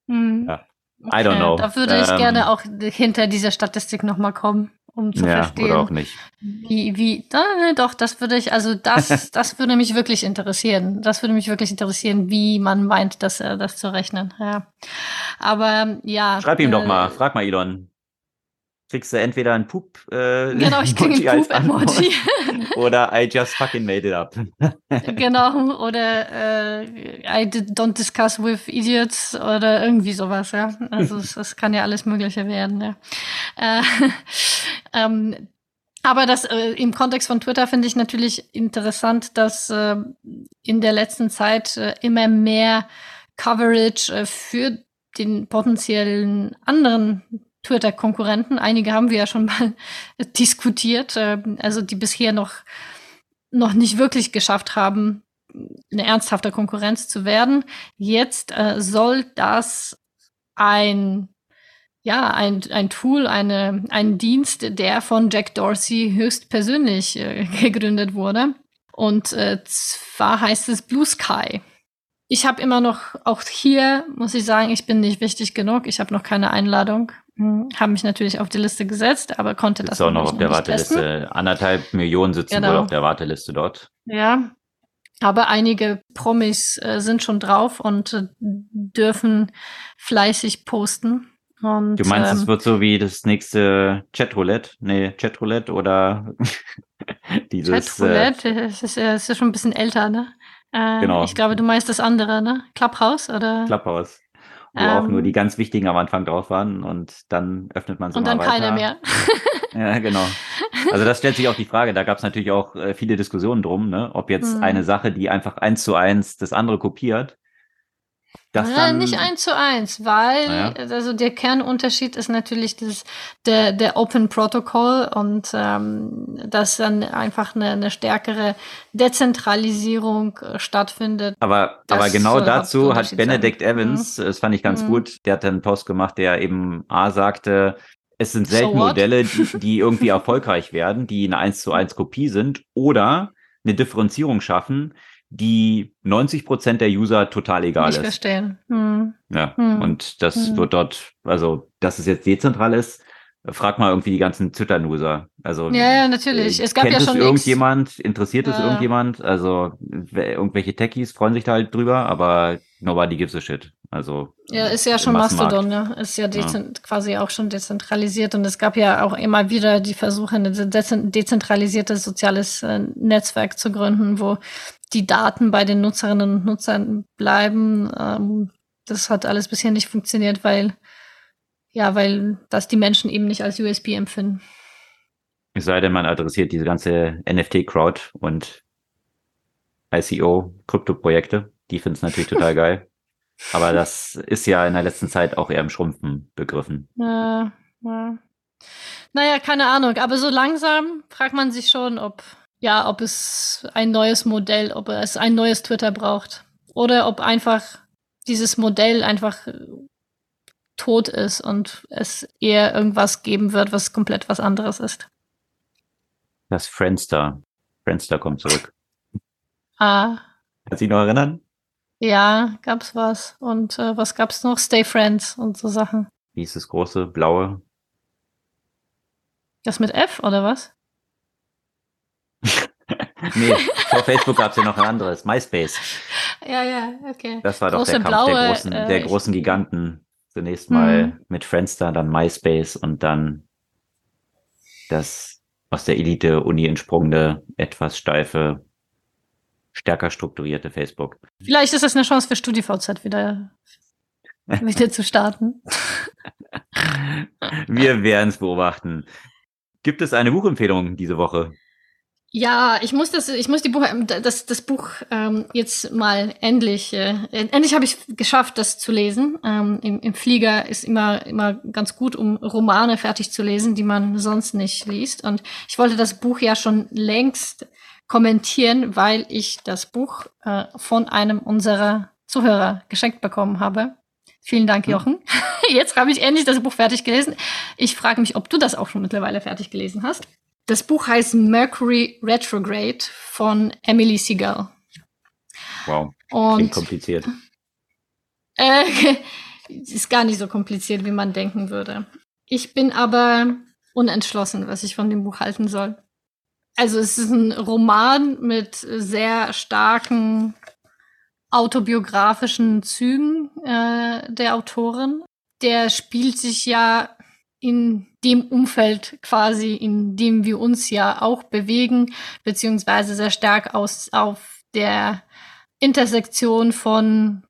Hm. Ja. I don't know. Da würde ich ähm, gerne auch hinter dieser Statistik nochmal kommen, um zu ja, verstehen. Oder auch nicht. Wie, wie, ne, doch, das würde ich, also das, das würde mich wirklich interessieren. Das würde mich wirklich interessieren, wie man meint, das, äh, das zu rechnen. Ja. Aber ja. Schreib ihm äh, doch mal, frag mal Elon kriegst du entweder ein Poop äh, genau, ich krieg ein Poop Emoji oder I just fucking made it up. genau, oder äh, I don't discuss with idiots oder irgendwie sowas, ja. Also das kann ja alles Mögliche werden, ja. Äh, ähm, aber das äh, im Kontext von Twitter finde ich natürlich interessant, dass äh, in der letzten Zeit äh, immer mehr Coverage äh, für den potenziellen anderen Twitter-Konkurrenten. Einige haben wir ja schon mal diskutiert, äh, also die bisher noch, noch nicht wirklich geschafft haben, eine ernsthafte Konkurrenz zu werden. Jetzt äh, soll das ein ja, ein, ein Tool, eine, ein Dienst, der von Jack Dorsey höchstpersönlich äh, gegründet wurde. Und äh, zwar heißt es Blue Sky. Ich habe immer noch, auch hier muss ich sagen, ich bin nicht wichtig genug. Ich habe noch keine Einladung. Hm, habe mich natürlich auf die Liste gesetzt, aber konnte Sitzt das auch noch auf der Warteliste. Testen. Anderthalb Millionen sitzen genau. wohl auf der Warteliste dort. Ja, aber einige Promis äh, sind schon drauf und äh, dürfen fleißig posten. Und, du meinst, ähm, es wird so wie das nächste Chatroulette? Nee, Chatroulette oder dieses. Chatroulette, äh, es ist, es ist schon ein bisschen älter, ne? Äh, genau. Ich glaube, du meinst das andere, ne? Clubhouse oder? Clubhouse wo ähm, auch nur die ganz wichtigen am Anfang drauf waren und dann öffnet man sie Und dann weiter. keiner mehr. ja, genau. Also das stellt sich auch die Frage, da gab es natürlich auch äh, viele Diskussionen drum, ne? ob jetzt mhm. eine Sache, die einfach eins zu eins das andere kopiert, das ja, dann, nicht eins zu eins, weil Ja. also der Kernunterschied ist natürlich das, der, der Open Protocol und ähm, dass dann einfach eine, eine stärkere Dezentralisierung äh, stattfindet. Aber, aber genau der dazu hat Benedict sein. Evans, das fand ich ganz Mhm. gut, der hat einen Post gemacht, der eben A sagte, es sind So selten what? Modelle, die, die irgendwie erfolgreich werden, die eine 1 zu 1 Kopie sind oder eine Differenzierung schaffen, die 90 Prozent der User total egal ich ist. verstehe. Hm. Ja, Hm. und das Hm. wird dort, also, dass es jetzt dezentral ist, frag mal irgendwie die ganzen Twitter-User. Also, Ja, ja, natürlich. äh, Es gab kennt ja es schon irgendjemand? Interessiert es Ja. irgendjemand? Also, irgendwelche Techies freuen sich da halt drüber, aber nobody gives a shit. Also, Ja, ist ja im schon. Mastodon, ja. Ist ja, dezent quasi auch schon dezentralisiert und es gab ja auch immer wieder die Versuche, ein dezent dezentralisiertes soziales äh, Netzwerk zu gründen, wo die Daten bei den Nutzerinnen und Nutzern bleiben. Ähm, das hat alles bisher nicht funktioniert, weil ja, weil das die Menschen eben nicht als USB empfinden. Es sei denn, man adressiert diese ganze NFT-Crowd und ICO-Krypto-Projekte. Die finden es natürlich total geil. Aber das ist ja in der letzten Zeit auch eher im Schrumpfen begriffen. Ja, ja. Naja, keine Ahnung. Aber so langsam fragt man sich schon, ob, ja, ob es ein neues Modell, ob es ein neues Twitter braucht. Oder ob einfach dieses Modell einfach tot ist und es eher irgendwas geben wird, was komplett was anderes ist. Das Friendster. Friendster kommt zurück. Ah, Kannst du dich noch erinnern? ja, gab's was. Und äh, was gab's noch? Stay Friends und so Sachen. Wie ist das große, blaue? Das mit F oder was? nee, vor Facebook gab es ja noch ein anderes, MySpace. Ja, ja, okay. Das war doch Große der Kampf blaue, der großen, äh, der großen Giganten. Zunächst mal Mhm. mit Friendster, dann MySpace und dann das aus der Elite-Uni entsprungene, etwas steife, stärker strukturierte Facebook. Vielleicht ist es eine Chance für StudiVZ wieder, wieder zu starten. Wir werden es beobachten. Gibt es eine Buchempfehlung diese Woche? Ja, ich muss das, ich muss die Buch, das, das Buch ähm, jetzt mal endlich, äh, endlich habe ich geschafft, das zu lesen. Ähm, im, Im Flieger ist immer, immer ganz gut, um Romane fertig zu lesen, die man sonst nicht liest. Und ich wollte das Buch ja schon längst kommentieren, weil ich das Buch äh, von einem unserer Zuhörer geschenkt bekommen habe. Vielen Dank. Jochen. Jetzt habe ich endlich das Buch fertig gelesen. Ich frage mich, ob du das auch schon mittlerweile fertig gelesen hast. Das Buch heißt Mercury Retrograde von Emily Seagal. Wow, klingt Und kompliziert. äh, ist gar nicht so kompliziert, wie man denken würde. Ich bin aber unentschlossen, was ich von dem Buch halten soll. Also es ist ein Roman mit sehr starken autobiografischen Zügen äh, der Autorin. Der spielt sich ja in dem Umfeld quasi, in dem wir uns ja auch bewegen, beziehungsweise sehr stark aus auf der Intersektion von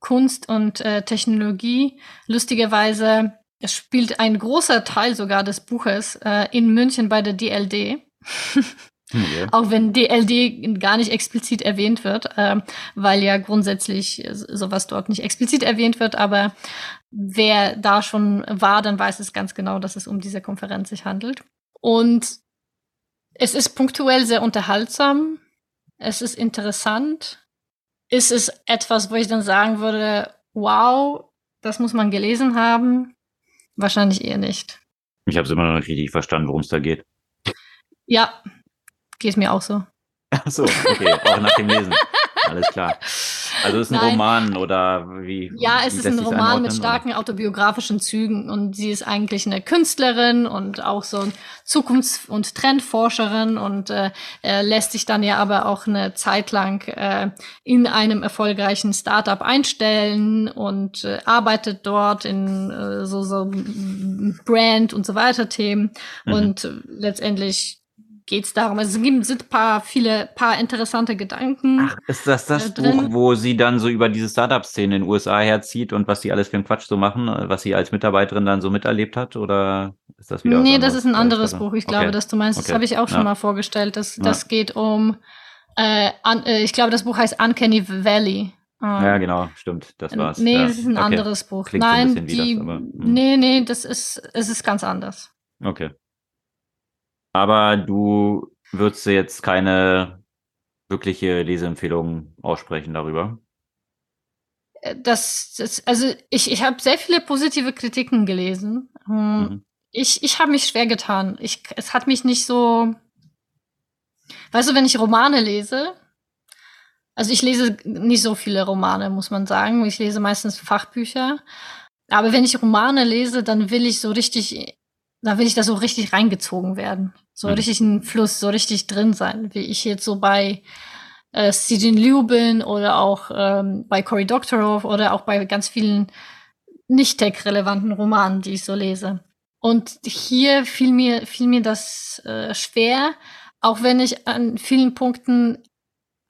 Kunst und äh, Technologie. Lustigerweise spielt ein großer Teil sogar des Buches äh, in München bei der DLD. Hm, ja. Auch wenn DLD gar nicht explizit erwähnt wird, ähm, weil ja grundsätzlich äh, sowas dort nicht explizit erwähnt wird, aber wer da schon war, dann weiß es ganz genau, dass es um diese Konferenz sich handelt. Und es ist punktuell sehr unterhaltsam, es ist interessant, es ist etwas, wo ich dann sagen würde, wow, das muss man gelesen haben. Wahrscheinlich eher nicht. Ich habe es immer noch nicht richtig verstanden, worum es da geht. Ja, geht mir auch so. Ach so, okay, auch nach dem Lesen. Alles klar. Also es ist ein Nein. Roman oder wie? Ja, wie es ist lässt ein Roman mit oder? starken autobiografischen Zügen und sie ist eigentlich eine Künstlerin und auch so ein Zukunfts- und Trendforscherin und äh, lässt sich dann ja aber auch eine Zeit lang äh, in einem erfolgreichen Startup einstellen und äh, arbeitet dort in äh, so, so Brand und so weiter Themen Mhm. und äh, letztendlich geht's darum, also es gibt- sind paar, viele, paar interessante Gedanken. Ach, ist das das äh, Buch, wo sie dann so über diese Startup-Szene in den USA herzieht und was sie alles für einen Quatsch so machen, äh, was sie als Mitarbeiterin dann so miterlebt hat? Oder ist das wieder Nee, das ist ein anderes Buch. Ich okay. glaube, das du meinst. Das Okay. habe ich auch schon Ja. mal vorgestellt. Das, Ja. das geht um, äh, an, äh, ich glaube, das Buch heißt Uncanny Valley. Ah. Ja, genau, stimmt, das war's. Nee, ja. das ist ein okay. anderes Buch. Klingt Nein, so die, das, aber, hm. nee, nee, das ist, es ist ganz anders. Okay. Aber du würdest jetzt keine wirkliche Leseempfehlung aussprechen darüber? Äh, das, das also ich, ich habe sehr viele positive Kritiken gelesen. Hm, mhm. Ich, ich habe mich schwer getan. Ich, es hat mich nicht so. Weißt du, wenn ich Romane lese, also ich lese nicht so viele Romane, muss man sagen. Ich lese meistens Fachbücher. Aber wenn ich Romane lese, dann will ich so richtig, da will ich da so richtig reingezogen werden. So mhm. richtig ein Fluss, so richtig drin sein, wie ich jetzt so bei äh, Stephen Liu bin oder auch ähm, bei Cory Doctorow oder auch bei ganz vielen nicht tech-relevanten Romanen, die ich so lese. Und hier fiel mir, fiel mir das äh, schwer, auch wenn ich an vielen Punkten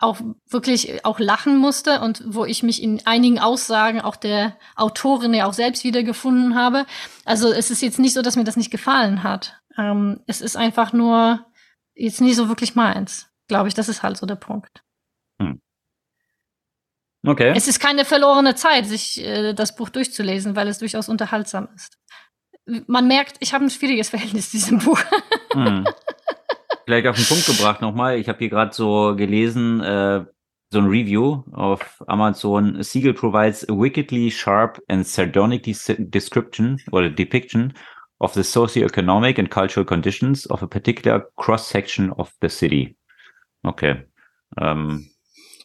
auch wirklich auch lachen musste und wo ich mich in einigen Aussagen auch der Autorin ja auch selbst wiedergefunden habe. Also es ist jetzt nicht so, dass mir das nicht gefallen hat. Ähm, es ist einfach nur jetzt nicht so wirklich meins. Glaube ich, das ist halt so der Punkt. Hm. Okay. Es ist keine verlorene Zeit, sich äh, das Buch durchzulesen, weil es durchaus unterhaltsam ist. Man merkt, ich habe ein schwieriges Verhältnis zu diesem Buch. Hm. Vielleicht auf den Punkt gebracht nochmal. Ich habe hier gerade so gelesen, äh, so ein Review auf Amazon. Siegel provides a wickedly sharp and sardonic description oder depiction of the socioeconomic and cultural conditions of a particular cross-section of the city. Okay. Ähm,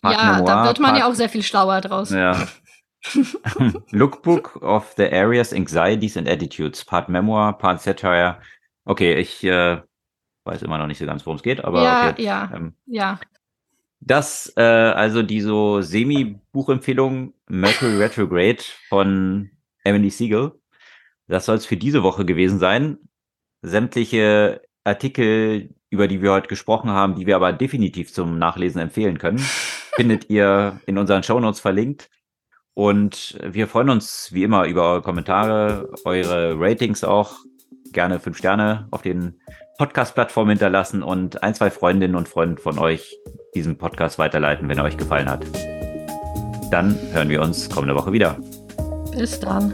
ja, Memoir, da wird man Part, ja auch sehr viel schlauer draus. Ja. Lookbook of the areas, anxieties and attitudes. Part Memoir, Part Satire. Okay, ich äh, weiß immer noch nicht so ganz, worum es geht, aber ja, okay. ja, ähm, ja. Das, äh, also die so Semi-Buchempfehlung Mercury Retrograde von Emily Siegel. Das soll es für diese Woche gewesen sein. Sämtliche Artikel, über die wir heute gesprochen haben, die wir aber definitiv zum Nachlesen empfehlen können, findet ihr in unseren Shownotes verlinkt. Und wir freuen uns wie immer über eure Kommentare, eure Ratings auch. Gerne fünf Sterne auf den Podcast-Plattform hinterlassen und ein, zwei Freundinnen und Freunde von euch diesen Podcast weiterleiten, wenn er euch gefallen hat. Dann hören wir uns kommende Woche wieder. Bis dann.